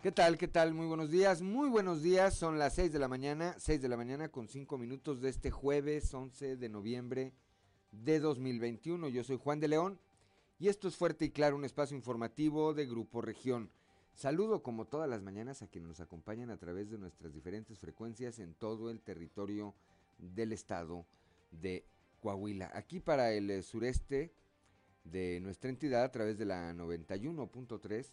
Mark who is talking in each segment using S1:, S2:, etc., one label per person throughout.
S1: ¿Qué tal? ¿Qué tal? Muy buenos días. Muy buenos días. Son las 6 de la mañana, 6 de la mañana con 5 minutos de este jueves 11 de noviembre de 2021. Yo soy Juan de León y esto es Fuerte y Claro, un espacio informativo de Grupo Región. Saludo como todas las mañanas a quienes nos acompañan a través de nuestras diferentes frecuencias en todo el territorio del estado de Coahuila. Aquí para el sureste de nuestra entidad a través de la 91.3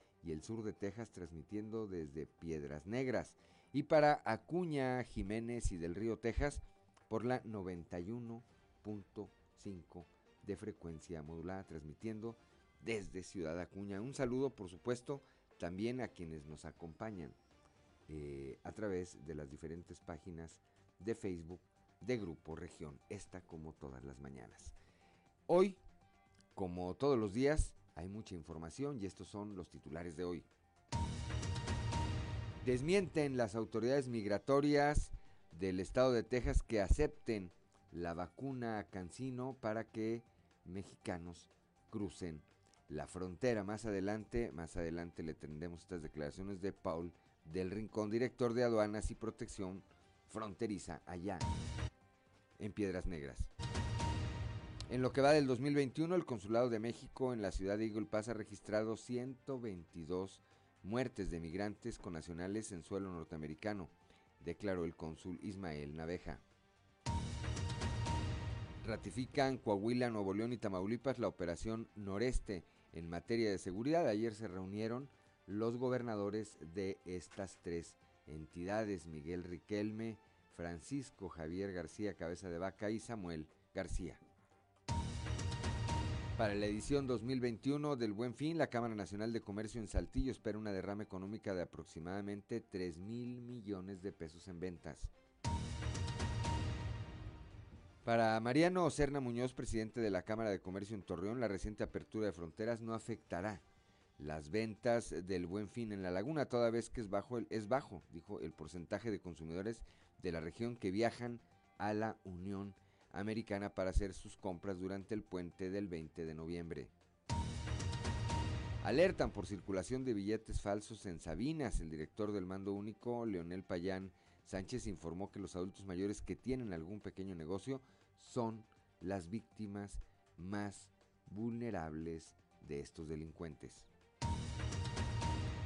S1: y el sur de Texas transmitiendo desde Piedras Negras. Y para Acuña, Jiménez y del Río Texas por la 91.5 de frecuencia modulada transmitiendo desde Ciudad Acuña. Un saludo por supuesto también a quienes nos acompañan eh, a través de las diferentes páginas de Facebook de Grupo Región, esta como todas las mañanas. Hoy, como todos los días, hay mucha información y estos son los titulares de hoy. Desmienten las autoridades migratorias del estado de Texas que acepten la vacuna Cancino para que mexicanos crucen la frontera. Más adelante, más adelante le tendremos estas declaraciones de Paul del Rincón, director de aduanas y protección fronteriza allá en Piedras Negras. En lo que va del 2021, el Consulado de México en la ciudad de Eagle ha registrado 122 muertes de migrantes con nacionales en suelo norteamericano, declaró el cónsul Ismael Naveja. Ratifican Coahuila, Nuevo León y Tamaulipas la operación Noreste en materia de seguridad. Ayer se reunieron los gobernadores de estas tres entidades, Miguel Riquelme, Francisco Javier García Cabeza de Vaca y Samuel García. Para la edición 2021 del Buen Fin, la Cámara Nacional de Comercio en Saltillo espera una derrama económica de aproximadamente 3 mil millones de pesos en ventas. Para Mariano Ocerna Muñoz, presidente de la Cámara de Comercio en Torreón, la reciente apertura de fronteras no afectará las ventas del Buen Fin en la laguna, toda vez que es bajo, es bajo, dijo el porcentaje de consumidores de la región que viajan a la Unión Americana para hacer sus compras durante el puente del 20 de noviembre. Alertan por circulación de billetes falsos en Sabinas. El director del mando único, Leonel Payán Sánchez, informó que los adultos mayores que tienen algún pequeño negocio son las víctimas más vulnerables de estos delincuentes.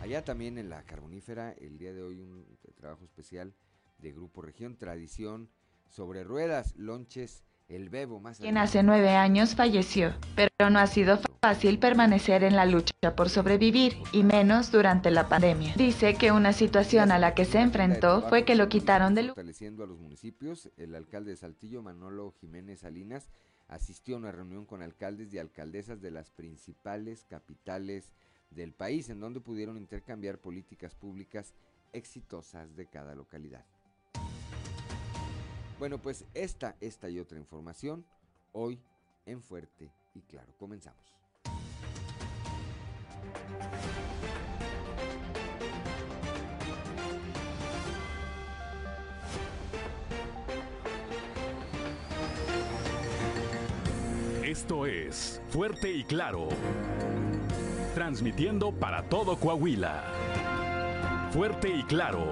S1: Allá también en la carbonífera, el día de hoy un trabajo especial de Grupo Región Tradición sobre ruedas, lonches, el bebo más.
S2: Quien hace nueve años falleció, pero no ha sido fácil permanecer en la lucha por sobrevivir, y menos durante la pandemia. Dice que una situación a la que se enfrentó fue que lo quitaron de
S1: Fortaleciendo a los municipios, el alcalde de Saltillo, Manolo Jiménez Salinas, asistió a una reunión con alcaldes y alcaldesas de las principales capitales del país, en donde pudieron intercambiar políticas públicas exitosas de cada localidad. Bueno, pues esta, esta y otra información hoy en Fuerte y Claro. Comenzamos.
S3: Esto es Fuerte y Claro. Transmitiendo para todo Coahuila. Fuerte y Claro.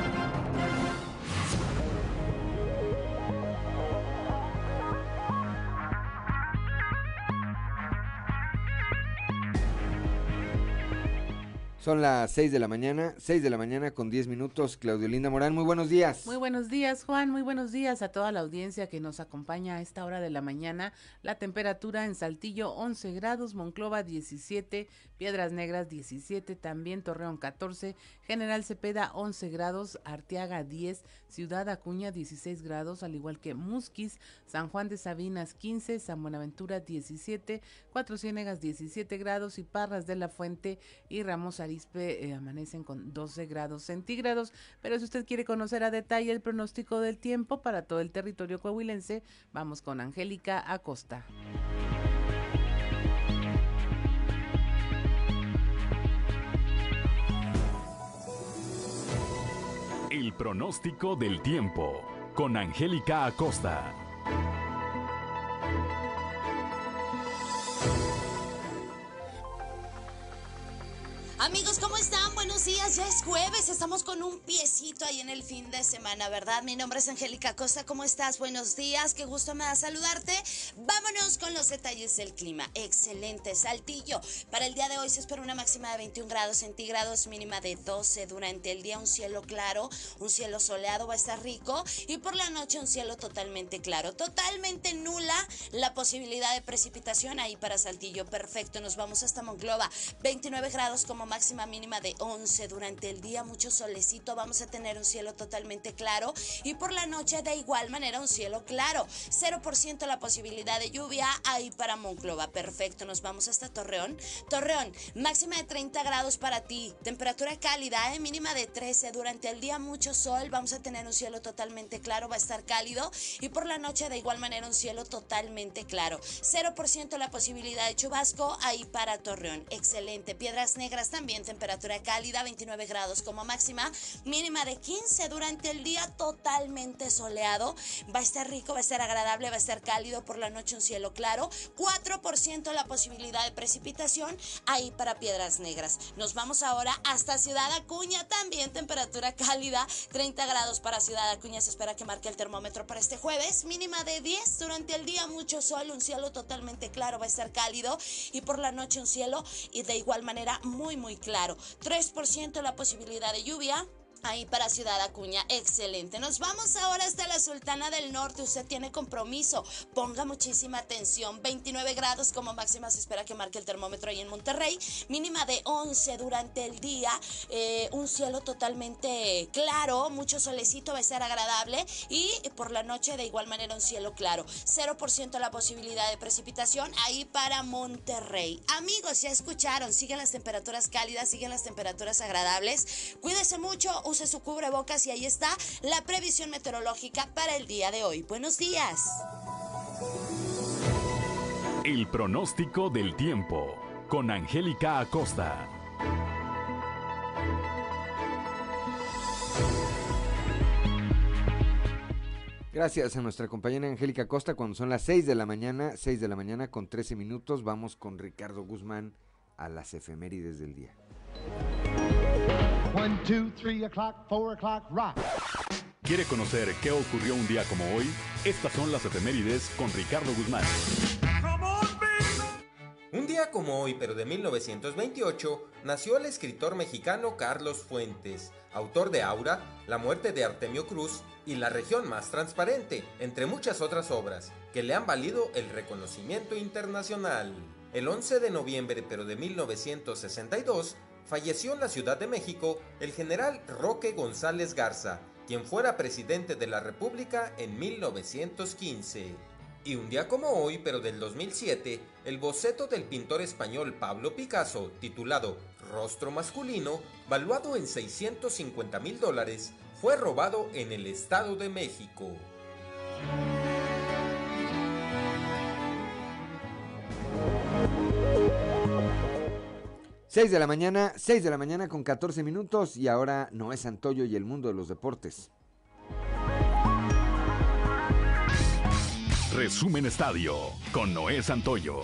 S1: Son las 6 de la mañana, 6 de la mañana con 10 minutos. Claudio Linda Morán, muy buenos días.
S4: Muy buenos días, Juan. Muy buenos días a toda la audiencia que nos acompaña a esta hora de la mañana. La temperatura en Saltillo 11 grados, Monclova 17, Piedras Negras 17, también Torreón 14, General Cepeda 11 grados, Arteaga 10, Ciudad Acuña 16 grados, al igual que Musquis, San Juan de Sabinas 15, San Buenaventura 17, Cuatro Ciénegas 17 grados y Parras de la Fuente y Ramos Eh, amanecen con 12 grados centígrados. Pero si usted quiere conocer a detalle el pronóstico del tiempo para todo el territorio coahuilense, vamos con Angélica Acosta.
S3: El pronóstico del tiempo con Angélica Acosta.
S5: Amigos, ¿cómo están? Buenos días, ya es jueves, estamos con un piecito ahí en el fin de semana, ¿verdad? Mi nombre es Angélica Costa, ¿cómo estás? Buenos días, qué gusto me da saludarte. Vámonos con los detalles del clima. Excelente, Saltillo. Para el día de hoy se espera una máxima de 21 grados centígrados, mínima de 12 durante el día, un cielo claro, un cielo soleado va a estar rico y por la noche un cielo totalmente claro, totalmente nula la posibilidad de precipitación ahí para Saltillo. Perfecto, nos vamos hasta Monclova, 29 grados como máxima mínima de 11 durante el día, mucho solecito, vamos a tener un cielo totalmente claro. Y por la noche de igual manera un cielo claro, 0% la posibilidad de lluvia ahí para Monclova, perfecto, nos vamos hasta Torreón, Torreón, máxima de 30 grados para ti, temperatura cálida, ¿eh? mínima de 13 durante el día mucho sol, vamos a tener un cielo totalmente claro, va a estar cálido. Y por la noche de igual manera un cielo totalmente claro, 0% la posibilidad de chubasco ahí para Torreón, excelente, Piedras Negras también también temperatura cálida, 29 grados como máxima, mínima de 15 durante el día, totalmente soleado. Va a estar rico, va a estar agradable, va a estar cálido por la noche, un cielo claro. 4% la posibilidad de precipitación ahí para Piedras Negras. Nos vamos ahora hasta Ciudad Acuña, también temperatura cálida, 30 grados para Ciudad Acuña. Se espera que marque el termómetro para este jueves, mínima de 10 durante el día, mucho sol, un cielo totalmente claro, va a estar cálido y por la noche un cielo y de igual manera muy, muy claro. 3% la posibilidad de lluvia, Ahí para Ciudad Acuña, excelente. Nos vamos ahora hasta la Sultana del Norte. Usted tiene compromiso. Ponga muchísima atención. 29 grados como máxima se espera que marque el termómetro ahí en Monterrey. Mínima de 11 durante el día. Eh, un cielo totalmente claro. Mucho solecito va a ser agradable. Y por la noche de igual manera un cielo claro. 0% la posibilidad de precipitación ahí para Monterrey. Amigos, ya escucharon. Siguen las temperaturas cálidas, siguen las temperaturas agradables. Cuídese mucho use su cubrebocas y ahí está la previsión meteorológica para el día de hoy. Buenos días.
S3: El pronóstico del tiempo con Angélica Acosta.
S1: Gracias a nuestra compañera Angélica Acosta. Cuando son las 6 de la mañana, 6 de la mañana con 13 minutos, vamos con Ricardo Guzmán a las efemérides del día.
S3: ¿Quiere conocer qué ocurrió un día como hoy? Estas son las efemérides con Ricardo Guzmán.
S6: Un día como hoy, pero de 1928, nació el escritor mexicano Carlos Fuentes, autor de Aura, La muerte de Artemio Cruz y La región más transparente, entre muchas otras obras, que le han valido el reconocimiento internacional. El 11 de noviembre, pero de 1962, falleció en la Ciudad de México el general Roque González Garza, quien fuera presidente de la República en 1915. Y un día como hoy, pero del 2007, el boceto del pintor español Pablo Picasso, titulado Rostro masculino, valuado en 650 mil dólares, fue robado en el Estado de México.
S1: 6 de la mañana, 6 de la mañana con 14 minutos y ahora Noé Santoyo y el mundo de los deportes.
S3: Resumen Estadio con Noé Santoyo.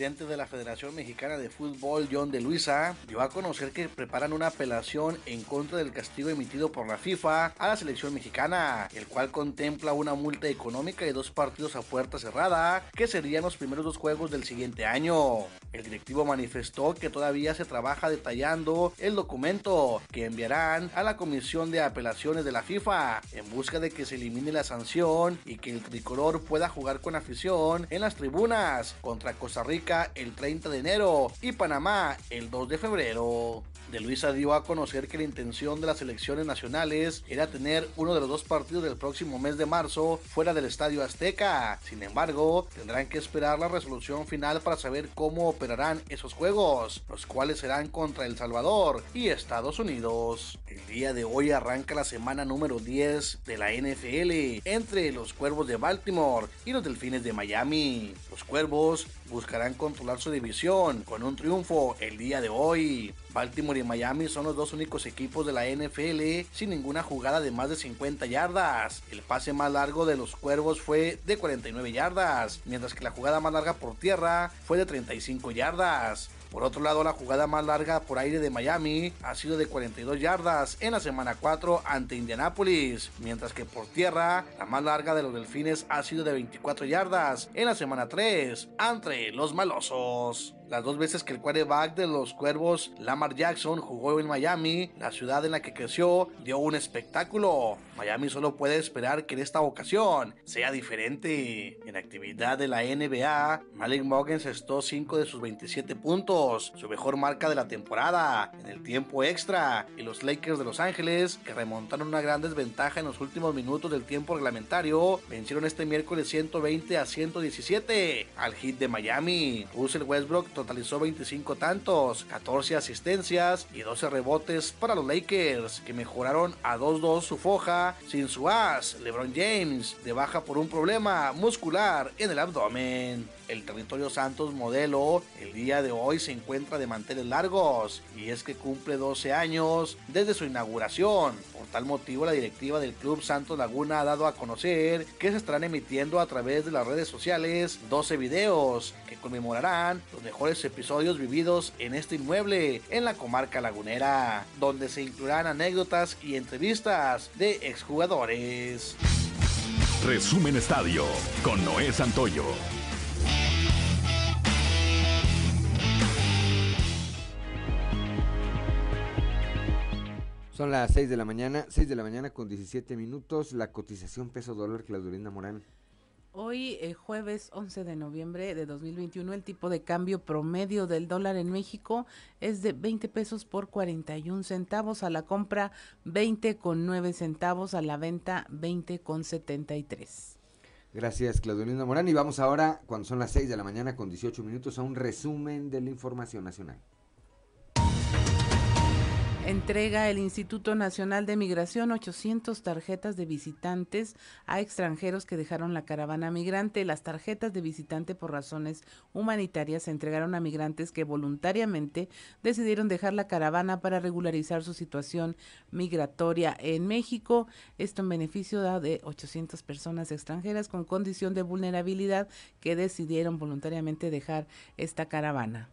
S7: Presidente de la Federación Mexicana de Fútbol, John de Luisa, dio a conocer que preparan una apelación en contra del castigo emitido por la FIFA a la selección mexicana, el cual contempla una multa económica y dos partidos a puerta cerrada, que serían los primeros dos juegos del siguiente año. El directivo manifestó que todavía se trabaja detallando el documento que enviarán a la Comisión de Apelaciones de la FIFA en busca de que se elimine la sanción y que el tricolor pueda jugar con afición en las tribunas contra Costa Rica el 30 de enero y Panamá el 2 de febrero. De Luisa dio a conocer que la intención de las elecciones nacionales era tener uno de los dos partidos del próximo mes de marzo fuera del Estadio Azteca. Sin embargo, tendrán que esperar la resolución final para saber cómo operarán esos juegos, los cuales serán contra El Salvador y Estados Unidos. El día de hoy arranca la semana número 10 de la NFL entre los Cuervos de Baltimore y los Delfines de Miami. Los Cuervos buscarán controlar su división con un triunfo el día de hoy. Baltimore Miami son los dos únicos equipos de la NFL sin ninguna jugada de más de 50 yardas. El pase más largo de los Cuervos fue de 49 yardas, mientras que la jugada más larga por tierra fue de 35 yardas. Por otro lado, la jugada más larga por aire de Miami ha sido de 42 yardas en la semana 4 ante Indianapolis, mientras que por tierra la más larga de los Delfines ha sido de 24 yardas en la semana 3 ante los Malosos. Las dos veces que el quarterback de los Cuervos, Lamar Jackson, jugó en Miami, la ciudad en la que creció, dio un espectáculo. Miami solo puede esperar que en esta ocasión sea diferente. En actividad de la NBA, Malik Muggins estó 5 de sus 27 puntos, su mejor marca de la temporada, en el tiempo extra, y los Lakers de Los Ángeles, que remontaron una gran desventaja en los últimos minutos del tiempo reglamentario, vencieron este miércoles 120 a 117 al hit de Miami. Russell Westbrook totalizó 25 tantos, 14 asistencias y 12 rebotes para los Lakers, que mejoraron a 2-2 su foja sin su as, LeBron James, de baja por un problema muscular en el abdomen. El territorio Santos modelo el día de hoy se encuentra de manteles largos y es que cumple 12 años desde su inauguración. Por tal motivo la directiva del Club Santos Laguna ha dado a conocer que se estarán emitiendo a través de las redes sociales 12 videos que conmemorarán los mejores episodios vividos en este inmueble en la comarca lagunera, donde se incluirán anécdotas y entrevistas de exjugadores.
S3: Resumen Estadio con Noé Santoyo.
S1: Son las 6 de la mañana, 6 de la mañana con 17 minutos. La cotización peso dólar, Claudelina Morán.
S4: Hoy, eh, jueves 11 de noviembre de 2021, el tipo de cambio promedio del dólar en México es de 20 pesos por 41 centavos, a la compra 20 con 9 centavos, a la venta 20 con 73.
S1: Gracias, Claudelina Morán. Y vamos ahora, cuando son las 6 de la mañana con 18 minutos, a un resumen de la información nacional.
S4: Entrega el Instituto Nacional de Migración 800 tarjetas de visitantes a extranjeros que dejaron la caravana migrante. Las tarjetas de visitante por razones humanitarias se entregaron a migrantes que voluntariamente decidieron dejar la caravana para regularizar su situación migratoria en México. Esto en beneficio de 800 personas extranjeras con condición de vulnerabilidad que decidieron voluntariamente dejar esta caravana.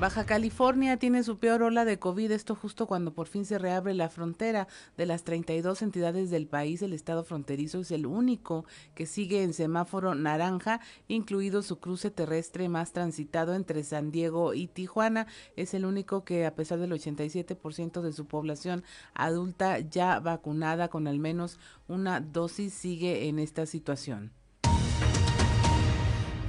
S4: Baja California tiene su peor ola de COVID, esto justo cuando por fin se reabre la frontera. De las 32 entidades del país, el estado fronterizo es el único que sigue en semáforo naranja, incluido su cruce terrestre más transitado entre San Diego y Tijuana. Es el único que, a pesar del 87% de su población adulta ya vacunada con al menos una dosis, sigue en esta situación.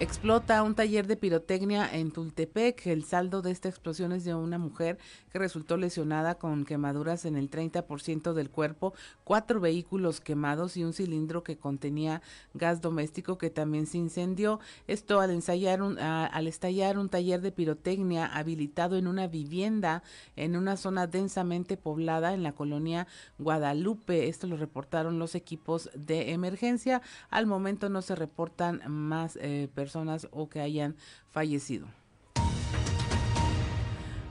S4: Explota un taller de pirotecnia en Tultepec. El saldo de esta explosión es de una mujer que resultó lesionada con quemaduras en el 30% del cuerpo, cuatro vehículos quemados y un cilindro que contenía gas doméstico que también se incendió. Esto al ensayar al estallar un taller de pirotecnia habilitado en una vivienda en una zona densamente poblada en la colonia Guadalupe. Esto lo reportaron los equipos de emergencia. Al momento no se reportan más eh, personas o que hayan fallecido.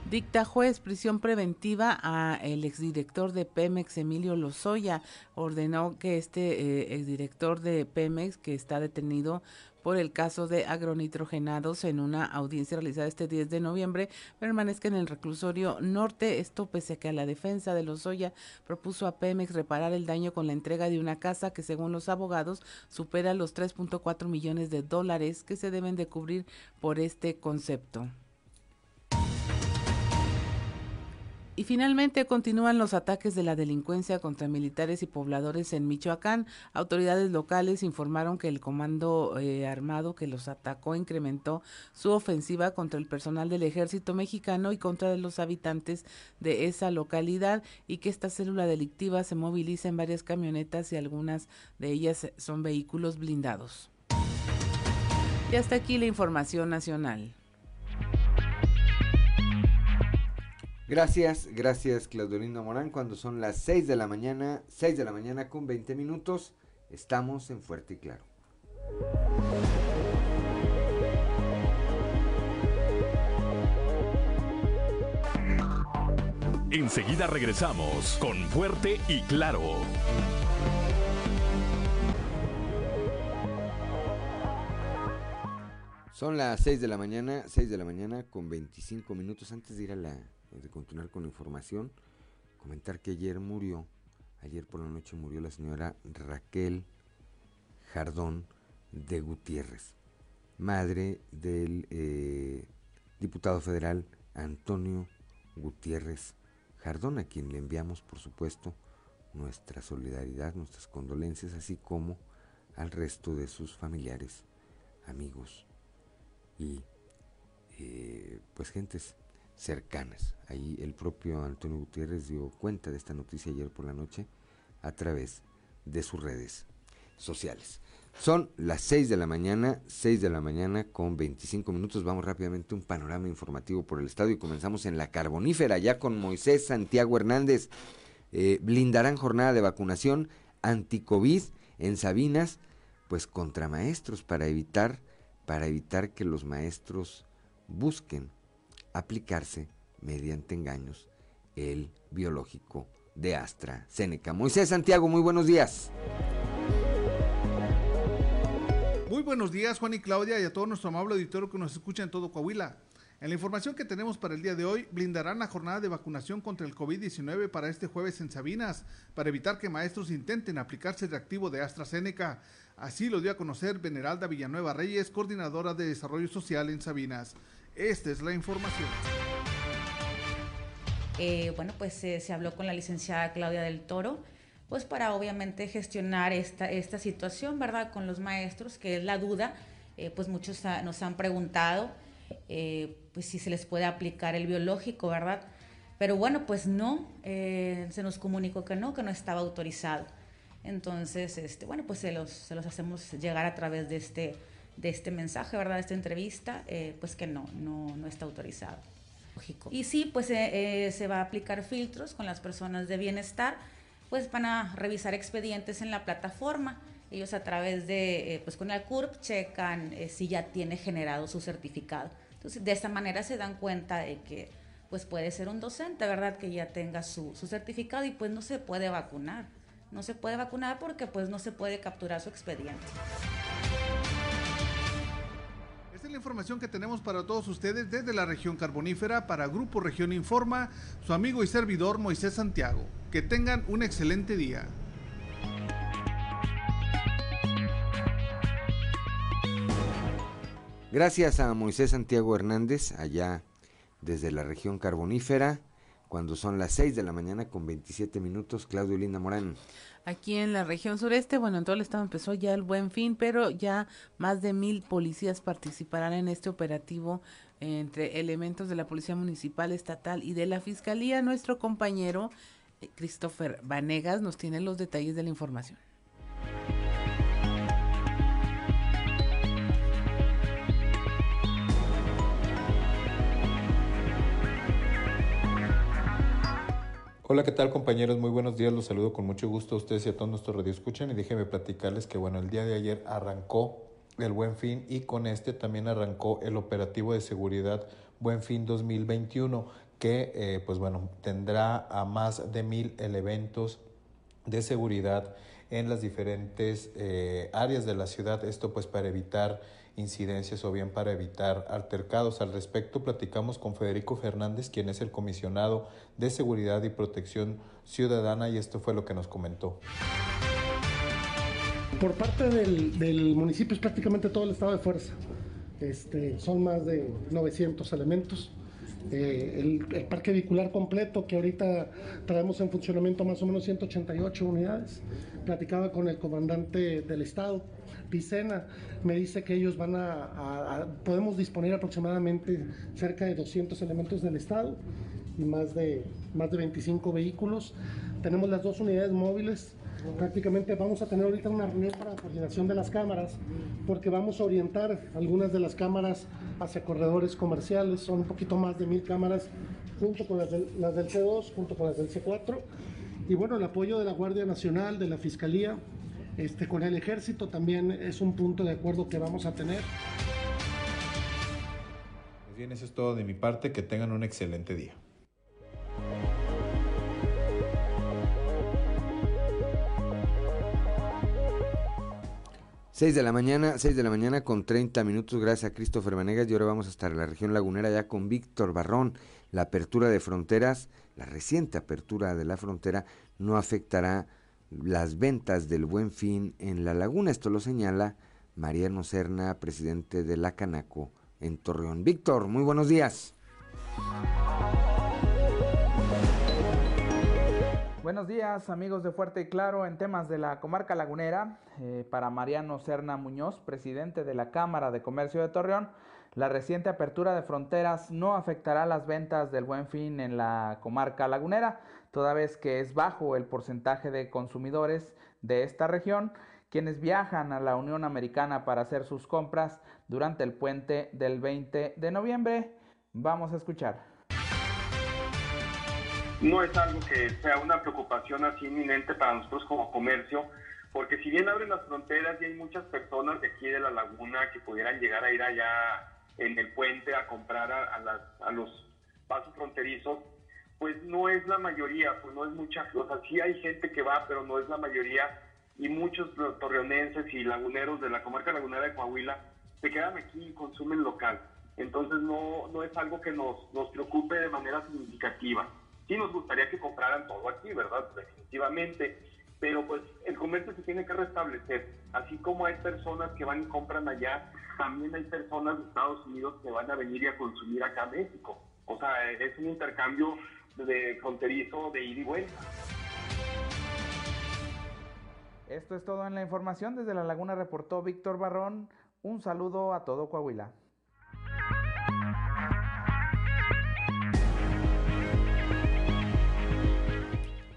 S4: Dicta juez prisión preventiva a el exdirector de Pemex, Emilio Lozoya. Ordenó que este eh, exdirector de Pemex, que está detenido por el caso de agronitrogenados en una audiencia realizada este 10 de noviembre permanezca en el reclusorio norte. Esto pese a que la defensa de Lozoya propuso a Pemex reparar el daño con la entrega de una casa que según los abogados supera los 3.4 millones de dólares que se deben de cubrir por este concepto. Y finalmente continúan los ataques de la delincuencia contra militares y pobladores en Michoacán. Autoridades locales informaron que el comando eh, armado que los atacó incrementó su ofensiva contra el personal del ejército mexicano y contra los habitantes de esa localidad y que esta célula delictiva se moviliza en varias camionetas y algunas de ellas son vehículos blindados. Y hasta aquí la información nacional.
S1: Gracias, gracias Claudio Morán. Cuando son las 6 de la mañana, 6 de la mañana con 20 minutos, estamos en Fuerte y Claro.
S3: Enseguida regresamos con Fuerte y Claro.
S1: Son las 6 de la mañana, 6 de la mañana con 25 minutos antes de ir a la de continuar con la información, comentar que ayer murió, ayer por la noche murió la señora Raquel Jardón de Gutiérrez, madre del eh, diputado federal Antonio Gutiérrez Jardón, a quien le enviamos, por supuesto, nuestra solidaridad, nuestras condolencias, así como al resto de sus familiares, amigos y eh, pues gentes cercanas. Ahí el propio Antonio Gutiérrez dio cuenta de esta noticia ayer por la noche a través de sus redes sociales. Son las 6 de la mañana, 6 de la mañana con 25 minutos. Vamos rápidamente a un panorama informativo por el estado y comenzamos en la carbonífera, ya con Moisés Santiago Hernández. Eh, blindarán jornada de vacunación anti-COVID en Sabinas, pues contra maestros para evitar, para evitar que los maestros busquen aplicarse mediante engaños el biológico de AstraZeneca. Moisés Santiago, muy buenos días.
S8: Muy buenos días, Juan y Claudia, y a todo nuestro amable auditorio que nos escucha en todo Coahuila. En la información que tenemos para el día de hoy, blindarán la jornada de vacunación contra el COVID-19 para este jueves en Sabinas, para evitar que maestros intenten aplicarse el reactivo de AstraZeneca. Así lo dio a conocer Veneralda Villanueva Reyes, coordinadora de Desarrollo Social en Sabinas. Esta es la información.
S9: Eh, bueno, pues eh, se habló con la licenciada Claudia del Toro, pues para obviamente gestionar esta, esta situación, ¿verdad? Con los maestros, que es la duda, eh, pues muchos nos han preguntado, pues si se les puede aplicar el biológico, ¿verdad? Pero bueno, pues no, se nos comunicó que no, que no estaba autorizado. Entonces, este, bueno, pues se los, se los hacemos llegar a través de este de este mensaje, ¿verdad? De esta entrevista, eh, pues que no, no, no está autorizado. Lógico. Y sí, pues eh, eh, se va a aplicar filtros con las personas de bienestar, pues van a revisar expedientes en la plataforma. Ellos a través de, pues con el CURP checan si ya tiene generado su certificado. Entonces, de esta manera se dan cuenta de que pues puede ser un docente, ¿verdad? Que ya tenga su, su certificado y pues no se puede vacunar. No se puede vacunar porque pues no se puede capturar su expediente
S8: la información que tenemos para todos ustedes desde la región carbonífera para Grupo Región Informa, su amigo y servidor Moisés Santiago. Que tengan un excelente día.
S1: Gracias a Moisés Santiago Hernández, allá desde la región carbonífera, cuando son las 6 de la mañana con 27 minutos, Claudio Linda Morán
S4: aquí en la región sureste. Bueno, en todo el estado empezó ya el buen fin, pero ya más de mil policías participarán en este operativo entre elementos de la Policía Municipal, Estatal y de la Fiscalía. Nuestro compañero eh, Christopher Vanegas nos tiene los detalles de la información.
S10: Hola, ¿qué tal compañeros? Muy buenos días, los saludo con mucho gusto a ustedes y a todos nuestros escuchan y déjenme platicarles que bueno, el día de ayer arrancó el Buen Fin y con este también arrancó el operativo de seguridad Buen Fin 2021 que eh, pues bueno, tendrá a más de mil elementos de seguridad en las diferentes eh, áreas de la ciudad, esto pues para evitar incidencias o bien para evitar altercados. Al respecto, platicamos con Federico Fernández, quien es el comisionado de Seguridad y Protección Ciudadana, y esto fue lo que nos comentó.
S11: Por parte del, municipio es prácticamente todo el estado de fuerza. Este, son más de 900 elementos. Eh, el, el, parque vehicular completo que ahorita traemos en funcionamiento más o menos 188 unidades. Platicaba con el comandante del estado Picena me dice que ellos van a, podemos disponer aproximadamente cerca de 200 elementos del Estado y más de, más de 25 vehículos. Tenemos las dos unidades móviles. Prácticamente vamos a tener ahorita una reunión para coordinación de las cámaras, porque vamos a orientar algunas de las cámaras hacia corredores comerciales. Son un poquito más de mil cámaras, junto con las del, las del C2, junto con las del C4. Y bueno, el apoyo de la Guardia Nacional, de la Fiscalía, este, con el ejército también es un punto de acuerdo que vamos a tener.
S10: Pues bien, eso es todo de mi parte. Que tengan un excelente día.
S1: Seis de la mañana, 6 de la mañana con 30 minutos, gracias a Christopher Vanegas y ahora vamos a estar en la región lagunera ya con Víctor Barrón. La apertura de fronteras, la reciente apertura de la frontera no afectará las ventas del Buen Fin en la laguna. Esto lo señala Mariano Serna, presidente de la Canaco en Torreón. Víctor, muy buenos días.
S12: Buenos días amigos de Fuerte y Claro en temas de la comarca lagunera. Eh, para Mariano Serna Muñoz, presidente de la Cámara de Comercio de Torreón, la reciente apertura de fronteras no afectará las ventas del buen fin en la comarca lagunera toda vez que es bajo el porcentaje de consumidores de esta región quienes viajan a la Unión Americana para hacer sus compras durante el puente del 20 de noviembre. Vamos a escuchar.
S13: No es algo que sea una preocupación así inminente para nosotros como comercio, porque si bien abren las fronteras y hay muchas personas de aquí de la laguna que pudieran llegar a ir allá en el puente a comprar a, a los pasos fronterizos, pues no es la mayoría, pues no es mucha, o sea, sí hay gente que va, pero no es la mayoría, y muchos torreonenses y laguneros de la comarca lagunera de Coahuila se quedan aquí y consumen local. Entonces no, no es algo que nos, nos preocupe de manera significativa. Sí nos gustaría que compraran todo aquí, ¿verdad? Definitivamente. Pero pues el comercio se tiene que restablecer. Así como hay personas que van y compran allá, también hay personas de Estados Unidos que van a venir y a consumir acá a México. O sea, es un intercambio de fronterizo de ida y vuelta.
S12: Esto es todo en la información. Desde La Laguna reportó Víctor Barrón. Un saludo a todo Coahuila.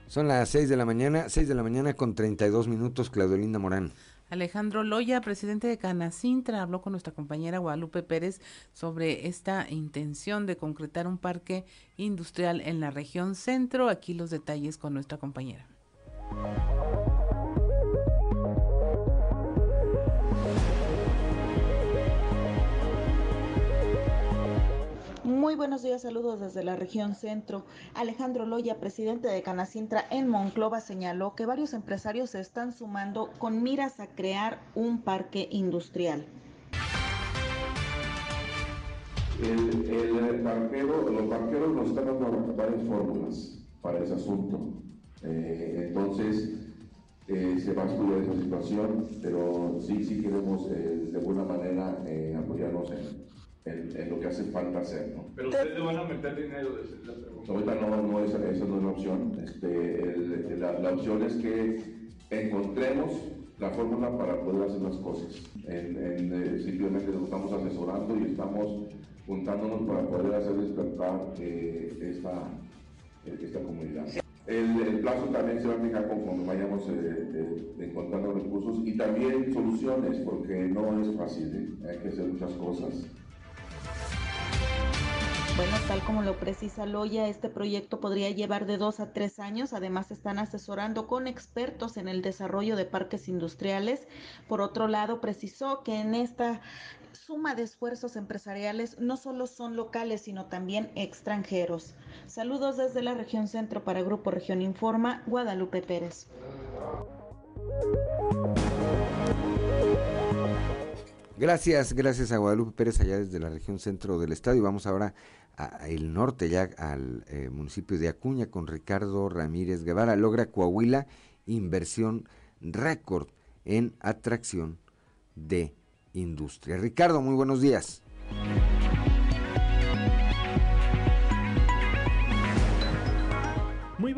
S1: Son las 6 de la mañana, 6 de la mañana con 32 minutos, Claudelinda Morán.
S4: Alejandro Loya, presidente de Canacintra, habló con nuestra compañera Guadalupe Pérez sobre esta intención de concretar un parque industrial en la región centro. Aquí los detalles con nuestra compañera.
S14: Muy buenos días, saludos desde la región centro. Alejandro Loya, presidente de Canacintra en Monclova, señaló que varios empresarios se están sumando con miras a crear un parque industrial.
S15: El, parquero, los parqueros nos están dando varias fórmulas para ese asunto. Eh, entonces, eh, se va a estudiar esa situación, pero sí, sí queremos eh, de alguna manera apoyarnos en, en, lo que hace falta hacer. ¿no?
S16: Pero ustedes le van a meter dinero, de la pregunta.
S15: Ahorita no, no esa, esa, no es la opción. Este, la, la, opción es que encontremos la fórmula para poder hacer las cosas. En, en, eh, simplemente nos estamos asesorando y estamos juntándonos para poder hacer despertar eh, esta, esta comunidad. El, el, plazo también se va a fijar conforme vayamos eh, encontrando recursos y también soluciones, porque no es fácil, ¿eh? hay que hacer muchas cosas.
S14: Bueno, tal como lo precisa Loya, este proyecto podría llevar de dos a tres años. Además, están asesorando con expertos en el desarrollo de parques industriales. Por otro lado, precisó que en esta suma de esfuerzos empresariales no solo son locales, sino también extranjeros. Saludos desde la región centro para Grupo Región Informa, Guadalupe Pérez.
S1: Gracias, gracias a Guadalupe Pérez allá desde la región centro del estado y vamos ahora al norte, ya al eh, municipio de Acuña con Ricardo Ramírez Guevara. Logra Coahuila inversión récord en atracción de industria. Ricardo, muy buenos días.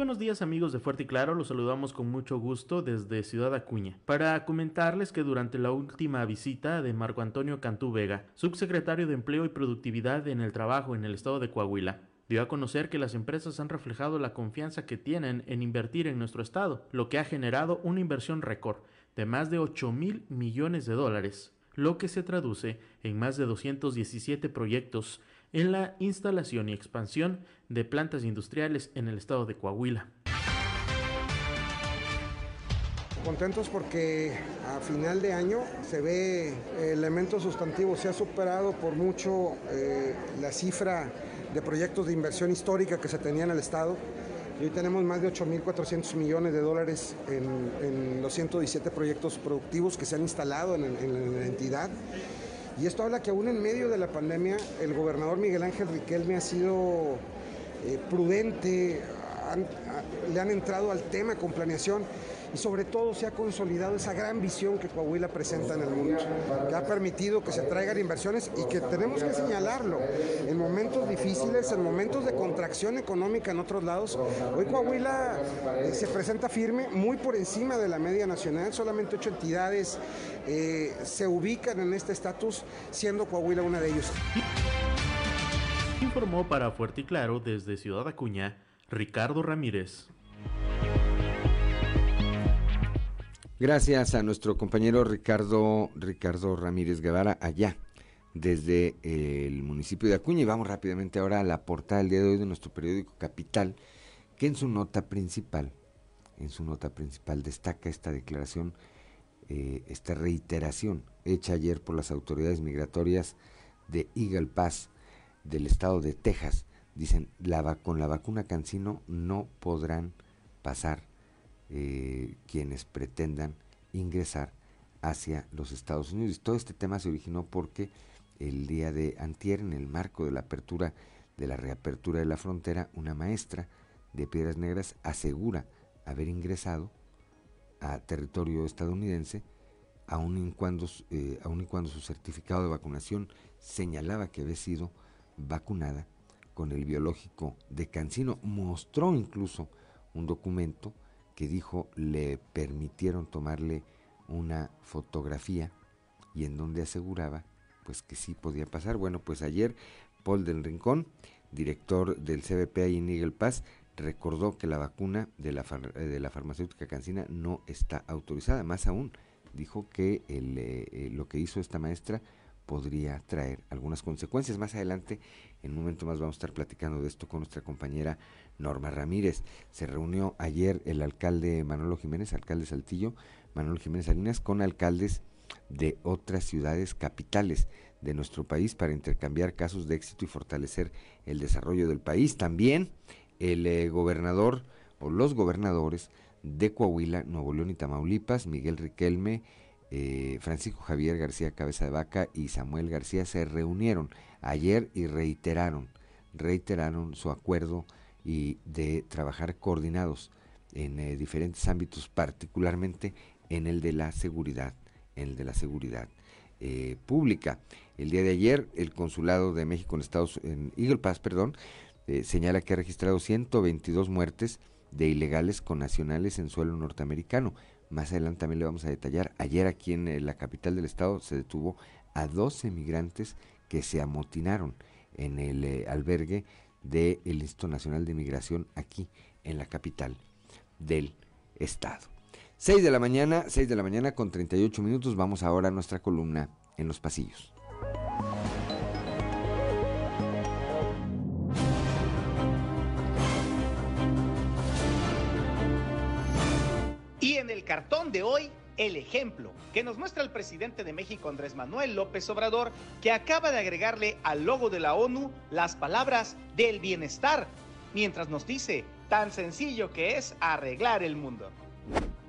S17: Buenos días amigos de Fuerte y Claro, los saludamos con mucho gusto desde Ciudad Acuña. Para comentarles que durante la última visita de Marco Antonio Cantú Vega, subsecretario de Empleo y Productividad en el Trabajo en el estado de Coahuila, dio a conocer que las empresas han reflejado la confianza que tienen en invertir en nuestro estado, lo que ha generado una inversión récord de más de 8 mil millones de dólares, lo que se traduce en más de 217 proyectos en la instalación y expansión de plantas industriales en el estado de Coahuila.
S18: Contentos porque a final de año se ve elementos sustantivos, se ha superado por mucho eh, la cifra de proyectos de inversión histórica que se tenía en el estado. Hoy tenemos más de 8.400 millones de dólares en, los 117 proyectos productivos que se han instalado en, en la entidad. Y esto habla que aún en medio de la pandemia el gobernador Miguel Ángel Riquelme ha sido eh, prudente, le han entrado al tema con planeación y sobre todo se ha consolidado esa gran visión que Coahuila presenta en el mundo, que ha permitido que se traigan inversiones y que tenemos que señalarlo. En momentos difíciles, en momentos de contracción económica en otros lados, hoy Coahuila eh, se presenta firme, muy por encima de la media nacional, solamente ocho entidades eh, se ubican en este estatus, siendo Coahuila una de ellos.
S17: Informó para Fuerte y Claro desde Ciudad Acuña, Ricardo Ramírez.
S1: Gracias a nuestro compañero Ricardo, Ricardo Ramírez Guevara allá desde el municipio de Acuña y vamos rápidamente ahora a la portada del día de hoy de nuestro periódico Capital que en su nota principal, en su nota principal destaca esta declaración, eh, esta reiteración hecha ayer por las autoridades migratorias de Eagle Pass del estado de Texas. Dicen, la, con la vacuna Cancino no podrán pasar eh, quienes pretendan ingresar hacia los Estados Unidos. Todo este tema se originó porque el día de antier, en el marco de la apertura, de la reapertura de la frontera, una maestra de Piedras Negras asegura haber ingresado a territorio estadounidense, aun y cuando, eh, aun y cuando su certificado de vacunación señalaba que había sido vacunada con el biológico de Cancino. Mostró incluso un documento que dijo le permitieron tomarle una fotografía y en donde aseguraba pues que sí podía pasar. Bueno, pues ayer Paul del Rincón, director del CBP ahí en Eagle Pass, recordó que la vacuna de la, eh, de la farmacéutica cancina no está autorizada. Más aún, dijo que el, eh, lo que hizo esta maestra podría traer algunas consecuencias. Más adelante, en un momento más, vamos a estar platicando de esto con nuestra compañera Norma Ramírez. Se reunió ayer el alcalde Manolo Jiménez, alcalde Saltillo, Manolo Jiménez Salinas, con alcaldes de otras ciudades capitales de nuestro país para intercambiar casos de éxito y fortalecer el desarrollo del país. También el eh, gobernador o los gobernadores de Coahuila, Nuevo León y Tamaulipas, Miguel Riquelme, eh, Francisco Javier García Cabeza de Vaca y Samuel García se reunieron ayer y reiteraron, reiteraron su acuerdo y de trabajar coordinados en eh, diferentes ámbitos, particularmente en el de la seguridad, en el de la seguridad eh, pública. El día de ayer, el consulado de México en Estados en Eagle Pass, perdón, eh, señala que ha registrado 122 muertes de ilegales con nacionales en suelo norteamericano. Más adelante también le vamos a detallar. Ayer aquí en la capital del estado se detuvo a 12 migrantes que se amotinaron en el albergue del Instituto Nacional de Migración aquí en la capital del estado. 6 de la mañana, 6 de la mañana con 38 minutos. Vamos ahora a nuestra columna en los pasillos.
S19: Y en el cartón de hoy el ejemplo que nos muestra el presidente de México Andrés Manuel López Obrador, que acaba de agregarle al logo de la ONU las palabras del bienestar, mientras nos dice tan sencillo que es arreglar el mundo.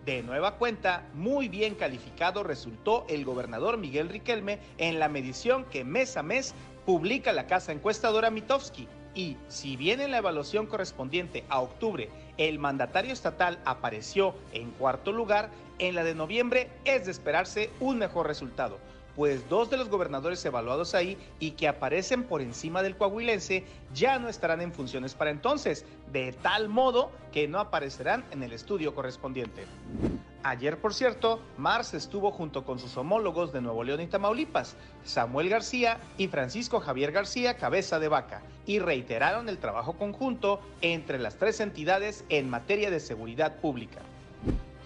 S19: De nueva cuenta, muy bien calificado resultó el gobernador Miguel Riquelme en la medición que mes a mes publica la casa encuestadora Mitofsky. Y si bien en la evaluación correspondiente a octubre el mandatario estatal apareció en cuarto lugar, en la de noviembre es de esperarse un mejor resultado pues dos de los gobernadores evaluados ahí y que aparecen por encima del coahuilense ya no estarán en funciones para entonces, de tal modo que no aparecerán en el estudio correspondiente. Ayer, por cierto, Mars estuvo junto con sus homólogos de Nuevo León y Tamaulipas, Samuel García y Francisco Javier García, cabeza de vaca, y reiteraron el trabajo conjunto entre las tres entidades en materia de seguridad pública.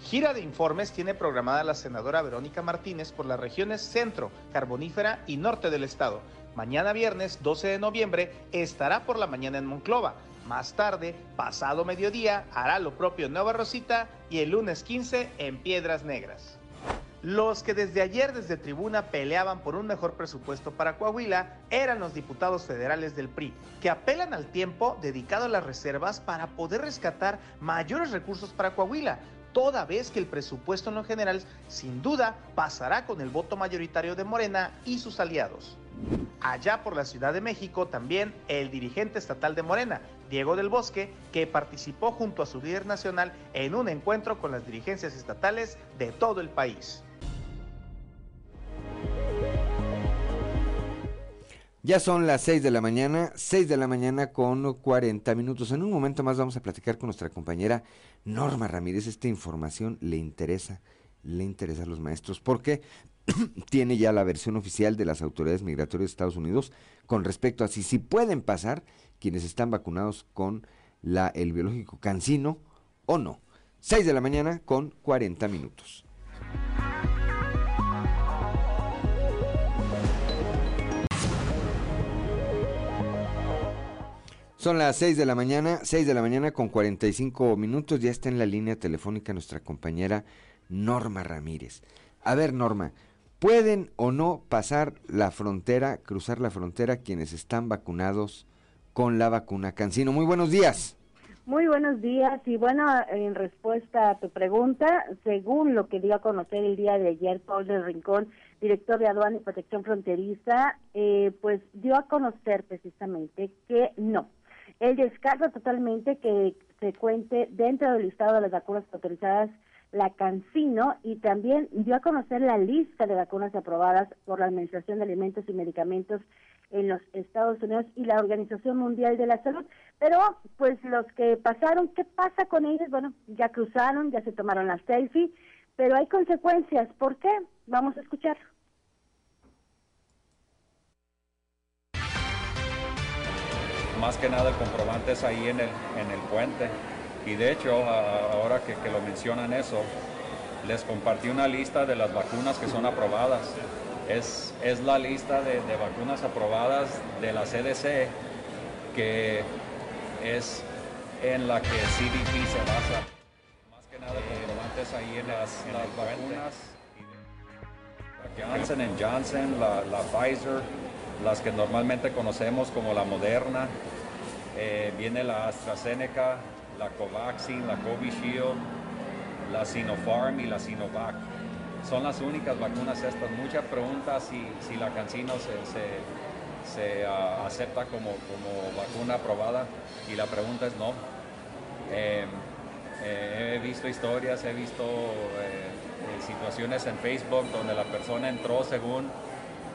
S19: Gira de informes tiene programada la senadora Verónica Martínez por las regiones centro, carbonífera y norte del estado. Mañana viernes 12 de noviembre estará por la mañana en Monclova. Más tarde, pasado mediodía, hará lo propio en Nueva Rosita y el lunes 15 en Piedras Negras. Los que desde ayer desde tribuna peleaban por un mejor presupuesto para Coahuila eran los diputados federales del PRI, que apelan al tiempo dedicado a las reservas para poder rescatar mayores recursos para Coahuila, toda vez que el presupuesto en lo general sin duda pasará con el voto mayoritario de Morena y sus aliados. Allá por la Ciudad de México también el dirigente estatal de Morena, Diego del Bosque, que participó junto a su líder nacional en un encuentro con las dirigencias estatales de todo el país.
S1: Ya son las 6 de la mañana, 6 de la mañana con 40 minutos. En un momento más vamos a platicar con nuestra compañera Norma Ramírez. Esta información le interesa, le interesa a los maestros porque tiene ya la versión oficial de las autoridades migratorias de Estados Unidos con respecto a si, si pueden pasar quienes están vacunados con la, el biológico cancino o no. 6 de la mañana con 40 minutos. Son las 6 de la mañana, 6 de la mañana con 45 minutos. Ya está en la línea telefónica nuestra compañera Norma Ramírez. A ver, Norma, ¿pueden o no pasar la frontera, cruzar la frontera quienes están vacunados con la vacuna Cancino? Muy buenos días.
S20: Muy buenos días y bueno, en respuesta a tu pregunta, según lo que dio a conocer el día de ayer Paul del Rincón, director de Aduana y Protección Fronteriza, eh, pues dio a conocer precisamente que no, él descarta totalmente que se cuente dentro del listado de las vacunas autorizadas la Cancino y también dio a conocer la lista de vacunas aprobadas por la Administración de Alimentos y Medicamentos en los Estados Unidos y la Organización Mundial de la Salud. Pero, pues los que pasaron, ¿qué pasa con ellos? Bueno, ya cruzaron, ya se tomaron la selfie, pero hay consecuencias. ¿Por qué? Vamos a escucharlo.
S21: Más que nada el comprobante es ahí en el, en el puente. Y de hecho, ahora que, lo mencionan eso, les compartí una lista de las vacunas que son aprobadas. Es, es la lista de, vacunas aprobadas de la CDC, que es en la que CDP se basa. Más que nada el comprobante ahí en las, vacunas. Johnson Johnson, la, la Pfizer, las que normalmente conocemos como la Moderna, eh, viene la AstraZeneca, la Covaxin, la Covishield, la Sinopharm y la Sinovac. Son las únicas vacunas estas. Muchas preguntas si, si la Cancino se, se, ah, acepta como, como, vacuna aprobada y la pregunta es no. Eh, eh, he visto historias, he visto situaciones en Facebook donde la persona entró según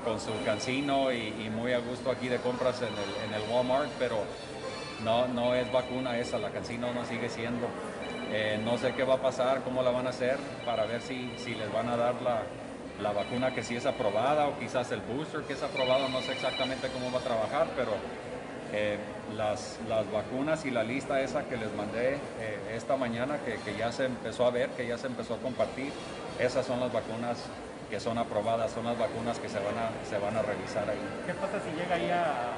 S21: con su cancino y, muy a gusto aquí de compras en el, Walmart, pero no, no es vacuna esa, la cancino no sigue siendo. Eh, no sé qué va a pasar, cómo la van a hacer para ver si, si les van a dar la, la, vacuna que sí es aprobada o quizás el booster que es aprobado, no sé exactamente cómo va a trabajar, pero eh, las, las, vacunas y la lista esa que les mandé eh, esta mañana, que, ya se empezó a ver, que ya se empezó a compartir, esas son las vacunas que son aprobadas, son las vacunas que se van a, se van a revisar ahí.
S22: ¿Qué pasa si llega ahí a,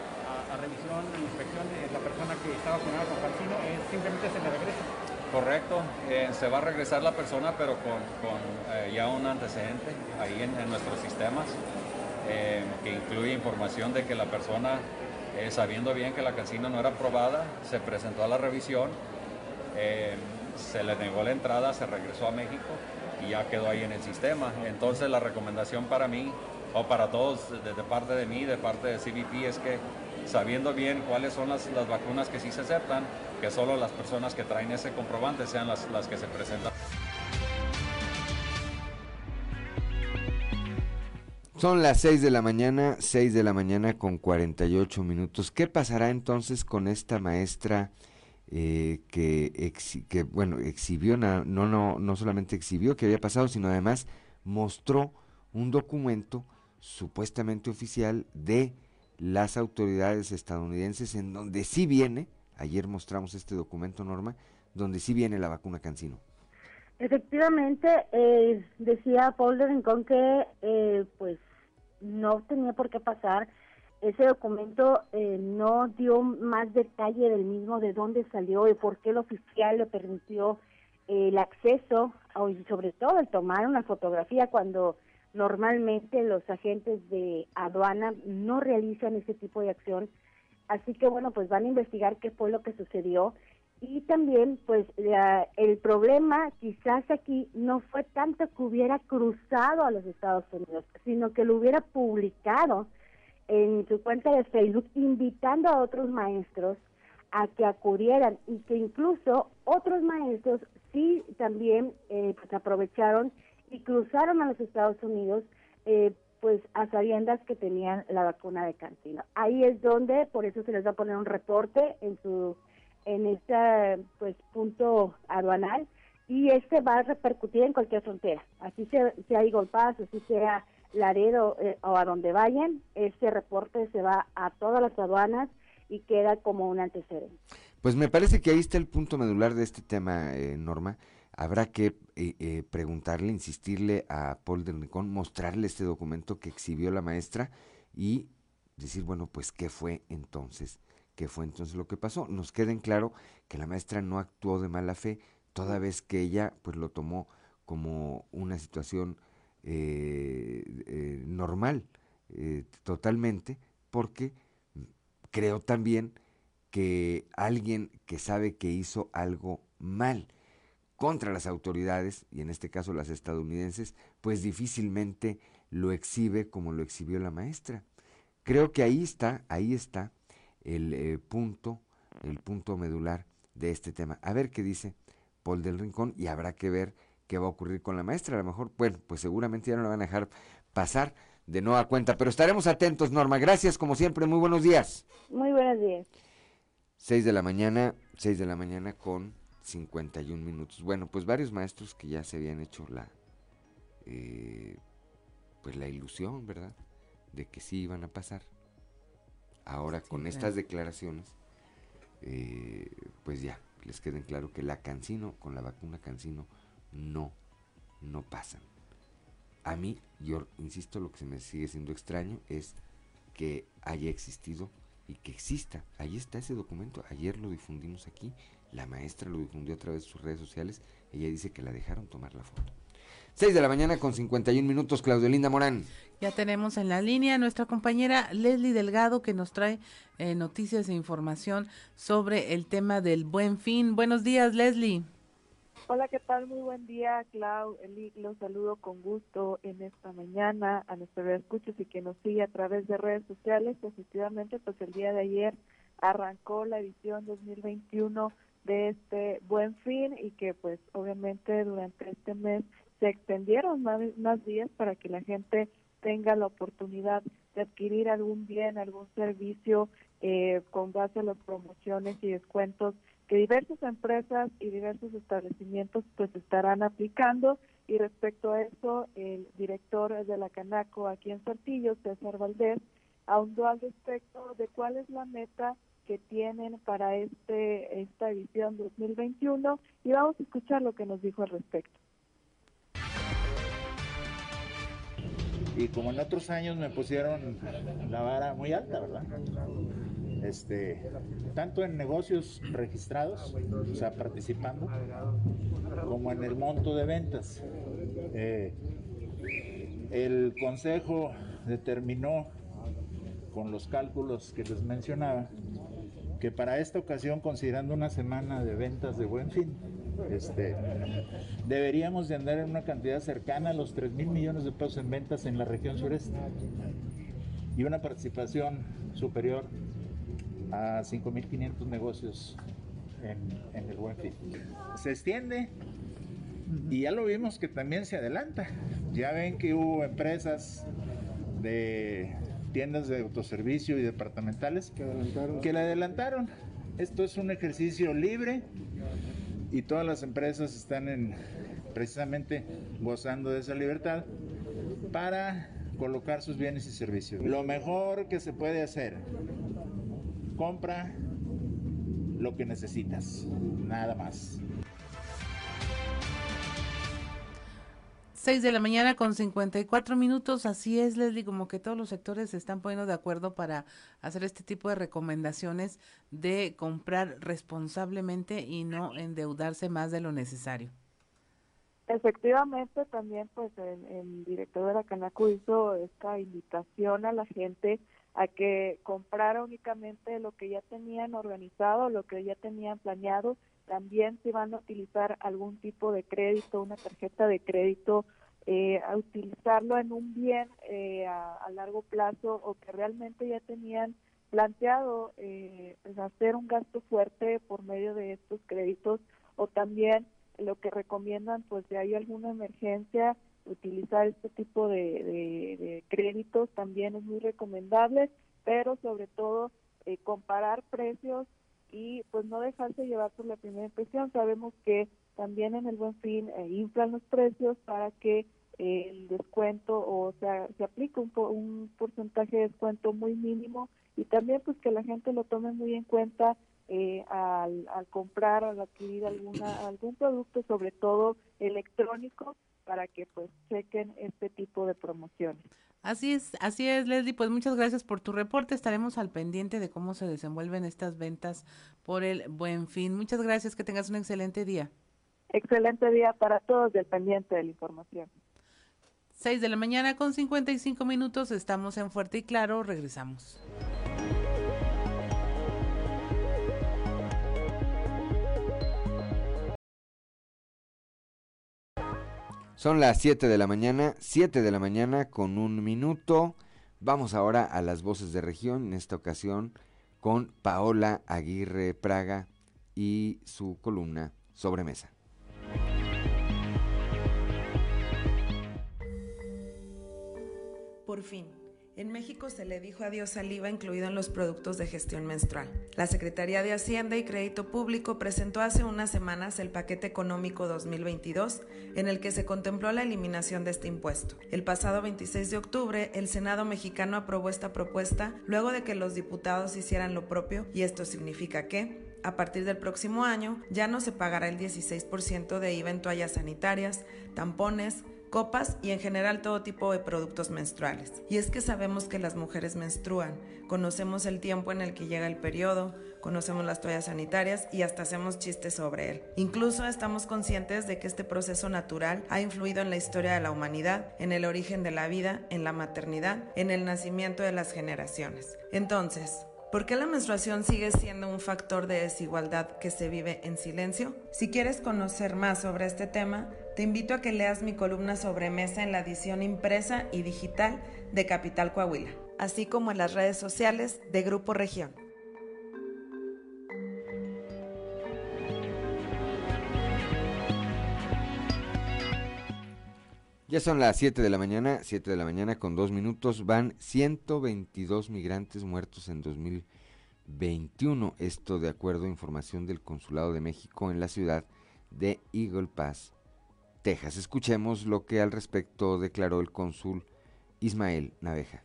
S22: a revisión, a inspección la persona que está vacunada con Cancino, es, simplemente se le regresa.
S21: Correcto, eh, se va a regresar la persona pero con, con eh, ya un antecedente ahí en, nuestros sistemas eh, que incluye información de que la persona, sabiendo bien que la cancino no era aprobada, se presentó a la revisión, se le negó la entrada, se regresó a México y ya quedó ahí en el sistema. Entonces la recomendación para mí o para todos de, parte de mí, de parte de CBP, es que sabiendo bien cuáles son las, las, vacunas que sí se aceptan, que solo las personas que traen ese comprobante sean las, las que se presentan.
S1: Son las 6 de la mañana, 6 de la mañana con 48 minutos. ¿Qué pasará entonces con esta maestra eh, que, que, bueno, exhibió, no, no, no solamente exhibió que había pasado, sino además mostró un documento supuestamente oficial de las autoridades estadounidenses en donde sí viene, ayer mostramos este documento, Norma, donde sí viene la vacuna Cancino.
S20: Efectivamente, eh, decía Paul de Rincón que eh, pues no tenía por qué pasar. Ese documento eh, no dio más detalle del mismo, de dónde salió y por qué el oficial le permitió el acceso y sobre todo el tomar una fotografía cuando normalmente los agentes de aduana no realizan ese tipo de acción. Así que bueno, pues van a investigar qué fue lo que sucedió y también, pues, el problema quizás aquí no fue tanto que hubiera cruzado a los Estados Unidos, sino que lo hubiera publicado en su cuenta de Facebook, invitando a otros maestros a que acudieran y que incluso otros maestros sí también eh, pues aprovecharon y cruzaron a los Estados Unidos eh, pues a sabiendas que tenían la vacuna de Cantino. Ahí es donde, por eso se les va a poner un reporte en su en este pues punto aduanal y este va a repercutir en cualquier frontera. Así sea, sea Eagle Pass, así sea Laredo eh, o a donde vayan, este reporte se va a todas las aduanas y queda como un antecedente.
S1: Pues me parece que ahí está el punto medular de este tema, eh, Norma. Habrá que eh, preguntarle, insistirle a Paul del Rincón, mostrarle este documento que exhibió la maestra y decir, bueno, pues, ¿qué fue entonces? qué fue entonces lo que pasó. Nos queda en claro que la maestra no actuó de mala fe, toda vez que ella pues lo tomó como una situación eh, eh, normal, eh, totalmente, porque creo también que alguien que sabe que hizo algo mal contra las autoridades, y en este caso las estadounidenses, pues difícilmente lo exhibe como lo exhibió la maestra. Creo que ahí está, ahí está el punto, el punto medular de este tema. A ver qué dice Paul del Rincón y habrá que ver qué va a ocurrir con la maestra. A lo mejor, bueno, pues seguramente ya no la van a dejar pasar de nueva cuenta, pero estaremos atentos, Norma. Gracias, como siempre, muy buenos días.
S20: Muy buenos días.
S1: 6 de la mañana, 6 de la mañana con 51 minutos. Bueno, pues varios maestros que ya se habían hecho la, eh, pues la ilusión, ¿verdad? De que sí iban a pasar ahora con estas declaraciones, eh, pues ya, les queden claro que la cancino, con la vacuna cancino, no, no pasan. A mí, yo insisto, lo que se me sigue siendo extraño es que haya existido y que exista. Ahí está ese documento, ayer lo difundimos aquí, la maestra lo difundió a través de sus redes sociales, ella dice que la dejaron tomar la foto. 6 de la mañana con 51 minutos, Claudio Linda Morán.
S4: Ya tenemos en la línea nuestra compañera Leslie Delgado que nos trae eh, noticias e información sobre el tema del buen fin. Buenos días, Leslie.
S23: Hola, ¿qué tal? Muy buen día, Clau. Eli, los saludo con gusto en esta mañana a nuestros escuchos y que nos sigue a través de redes sociales. Efectivamente, pues el día de ayer arrancó la edición 2021 de este buen fin y que pues obviamente durante este mes se extendieron más, más días para que la gente tenga la oportunidad de adquirir algún bien, algún servicio eh, con base a las promociones y descuentos que diversas empresas y diversos establecimientos pues estarán aplicando y respecto a eso el director de la Canaco aquí en Saltillo, César Valdés, ahondó al respecto de cuál es la meta que tienen para este esta edición 2021 y vamos a escuchar lo que nos dijo al respecto.
S24: y como en otros años me pusieron la vara muy alta, ¿verdad? Este, tanto en negocios registrados, o sea, participando, como en el monto de ventas. Eh, el consejo determinó con los cálculos que les mencionaba que para esta ocasión, considerando una semana de ventas de buen fin, Este, deberíamos de andar en una cantidad cercana a los 3 mil millones de pesos en ventas en la región sureste y una participación superior a 5.500 negocios en, en el buen fin. Se extiende y ya lo vimos que también se adelanta. Ya ven que hubo empresas de tiendas de autoservicio y departamentales que, adelantaron. que la adelantaron. Esto es un ejercicio libre y todas las empresas están en, precisamente gozando de esa libertad para colocar sus bienes y servicios. Lo mejor que se puede hacer, compra lo que necesitas, nada más.
S4: 6 de la mañana con 54 minutos, así es Leslie, como que todos los sectores se están poniendo de acuerdo para hacer este tipo de recomendaciones de comprar responsablemente y no endeudarse más de lo necesario.
S23: Efectivamente, también pues el, el director de la Canaco hizo esta invitación a la gente a que comprara únicamente lo que ya tenían organizado, lo que ya tenían planeado. También si van a utilizar algún tipo de crédito, una tarjeta de crédito, eh, a utilizarlo en un bien eh, a, largo plazo o que realmente ya tenían planteado eh, pues, hacer un gasto fuerte por medio de estos créditos o también lo que recomiendan pues si hay alguna emergencia utilizar este tipo de, créditos también es muy recomendable, pero sobre todo eh, comparar precios y pues no dejarse llevar por la primera impresión. Sabemos que también en el buen fin eh, inflan los precios para que eh, el descuento o sea se aplique un, un porcentaje de descuento muy mínimo y también pues que la gente lo tome muy en cuenta al, al comprar al adquirir alguna algún producto sobre todo electrónico para que pues chequen este tipo de promociones.
S4: Así es, así es, Leslie. Pues muchas gracias por tu reporte. Estaremos al pendiente de cómo se desenvuelven estas ventas por el buen fin. Muchas gracias, que tengas un excelente día.
S23: Excelente día para todos del pendiente de la información.
S4: 6 de la mañana con 55 minutos, estamos en Fuerte y Claro, regresamos.
S1: Son las 7 de la mañana, 7 de la mañana con un minuto. Vamos ahora a las voces de región, en esta ocasión con Paola Aguirre Praga y su columna Sobremesa.
S25: Por fin en México se le dijo adiós al IVA incluido en los productos de gestión menstrual. La Secretaría de Hacienda y Crédito Público presentó hace unas semanas el paquete económico 2022 en el que se contempló la eliminación de este impuesto. El pasado 26 de octubre, el Senado mexicano aprobó esta propuesta luego de que los diputados hicieran lo propio y esto significa que a partir del próximo año ya no se pagará el 16% de IVA en toallas sanitarias, tampones, copas y en general todo tipo de productos menstruales. Y es que sabemos que las mujeres menstruan, conocemos el tiempo en el que llega el periodo, conocemos las toallas sanitarias y hasta hacemos chistes sobre él. Incluso estamos conscientes de que este proceso natural ha influido en la historia de la humanidad, en el origen de la vida, en la maternidad, en el nacimiento de las generaciones. Entonces, ¿Por qué la menstruación sigue siendo un factor de desigualdad que se vive en silencio? Si quieres conocer más sobre este tema, te invito a que leas mi columna sobre mesa en la edición impresa y digital de Capital Coahuila, así como en las redes sociales de Grupo Región.
S1: Ya son las 7 de la mañana, 7 de la mañana con dos minutos. Van 122 migrantes muertos en 2021. Esto de acuerdo a información del Consulado de México en la ciudad de Eagle Pass, Texas. Escuchemos lo que al respecto declaró el cónsul Ismael Naveja.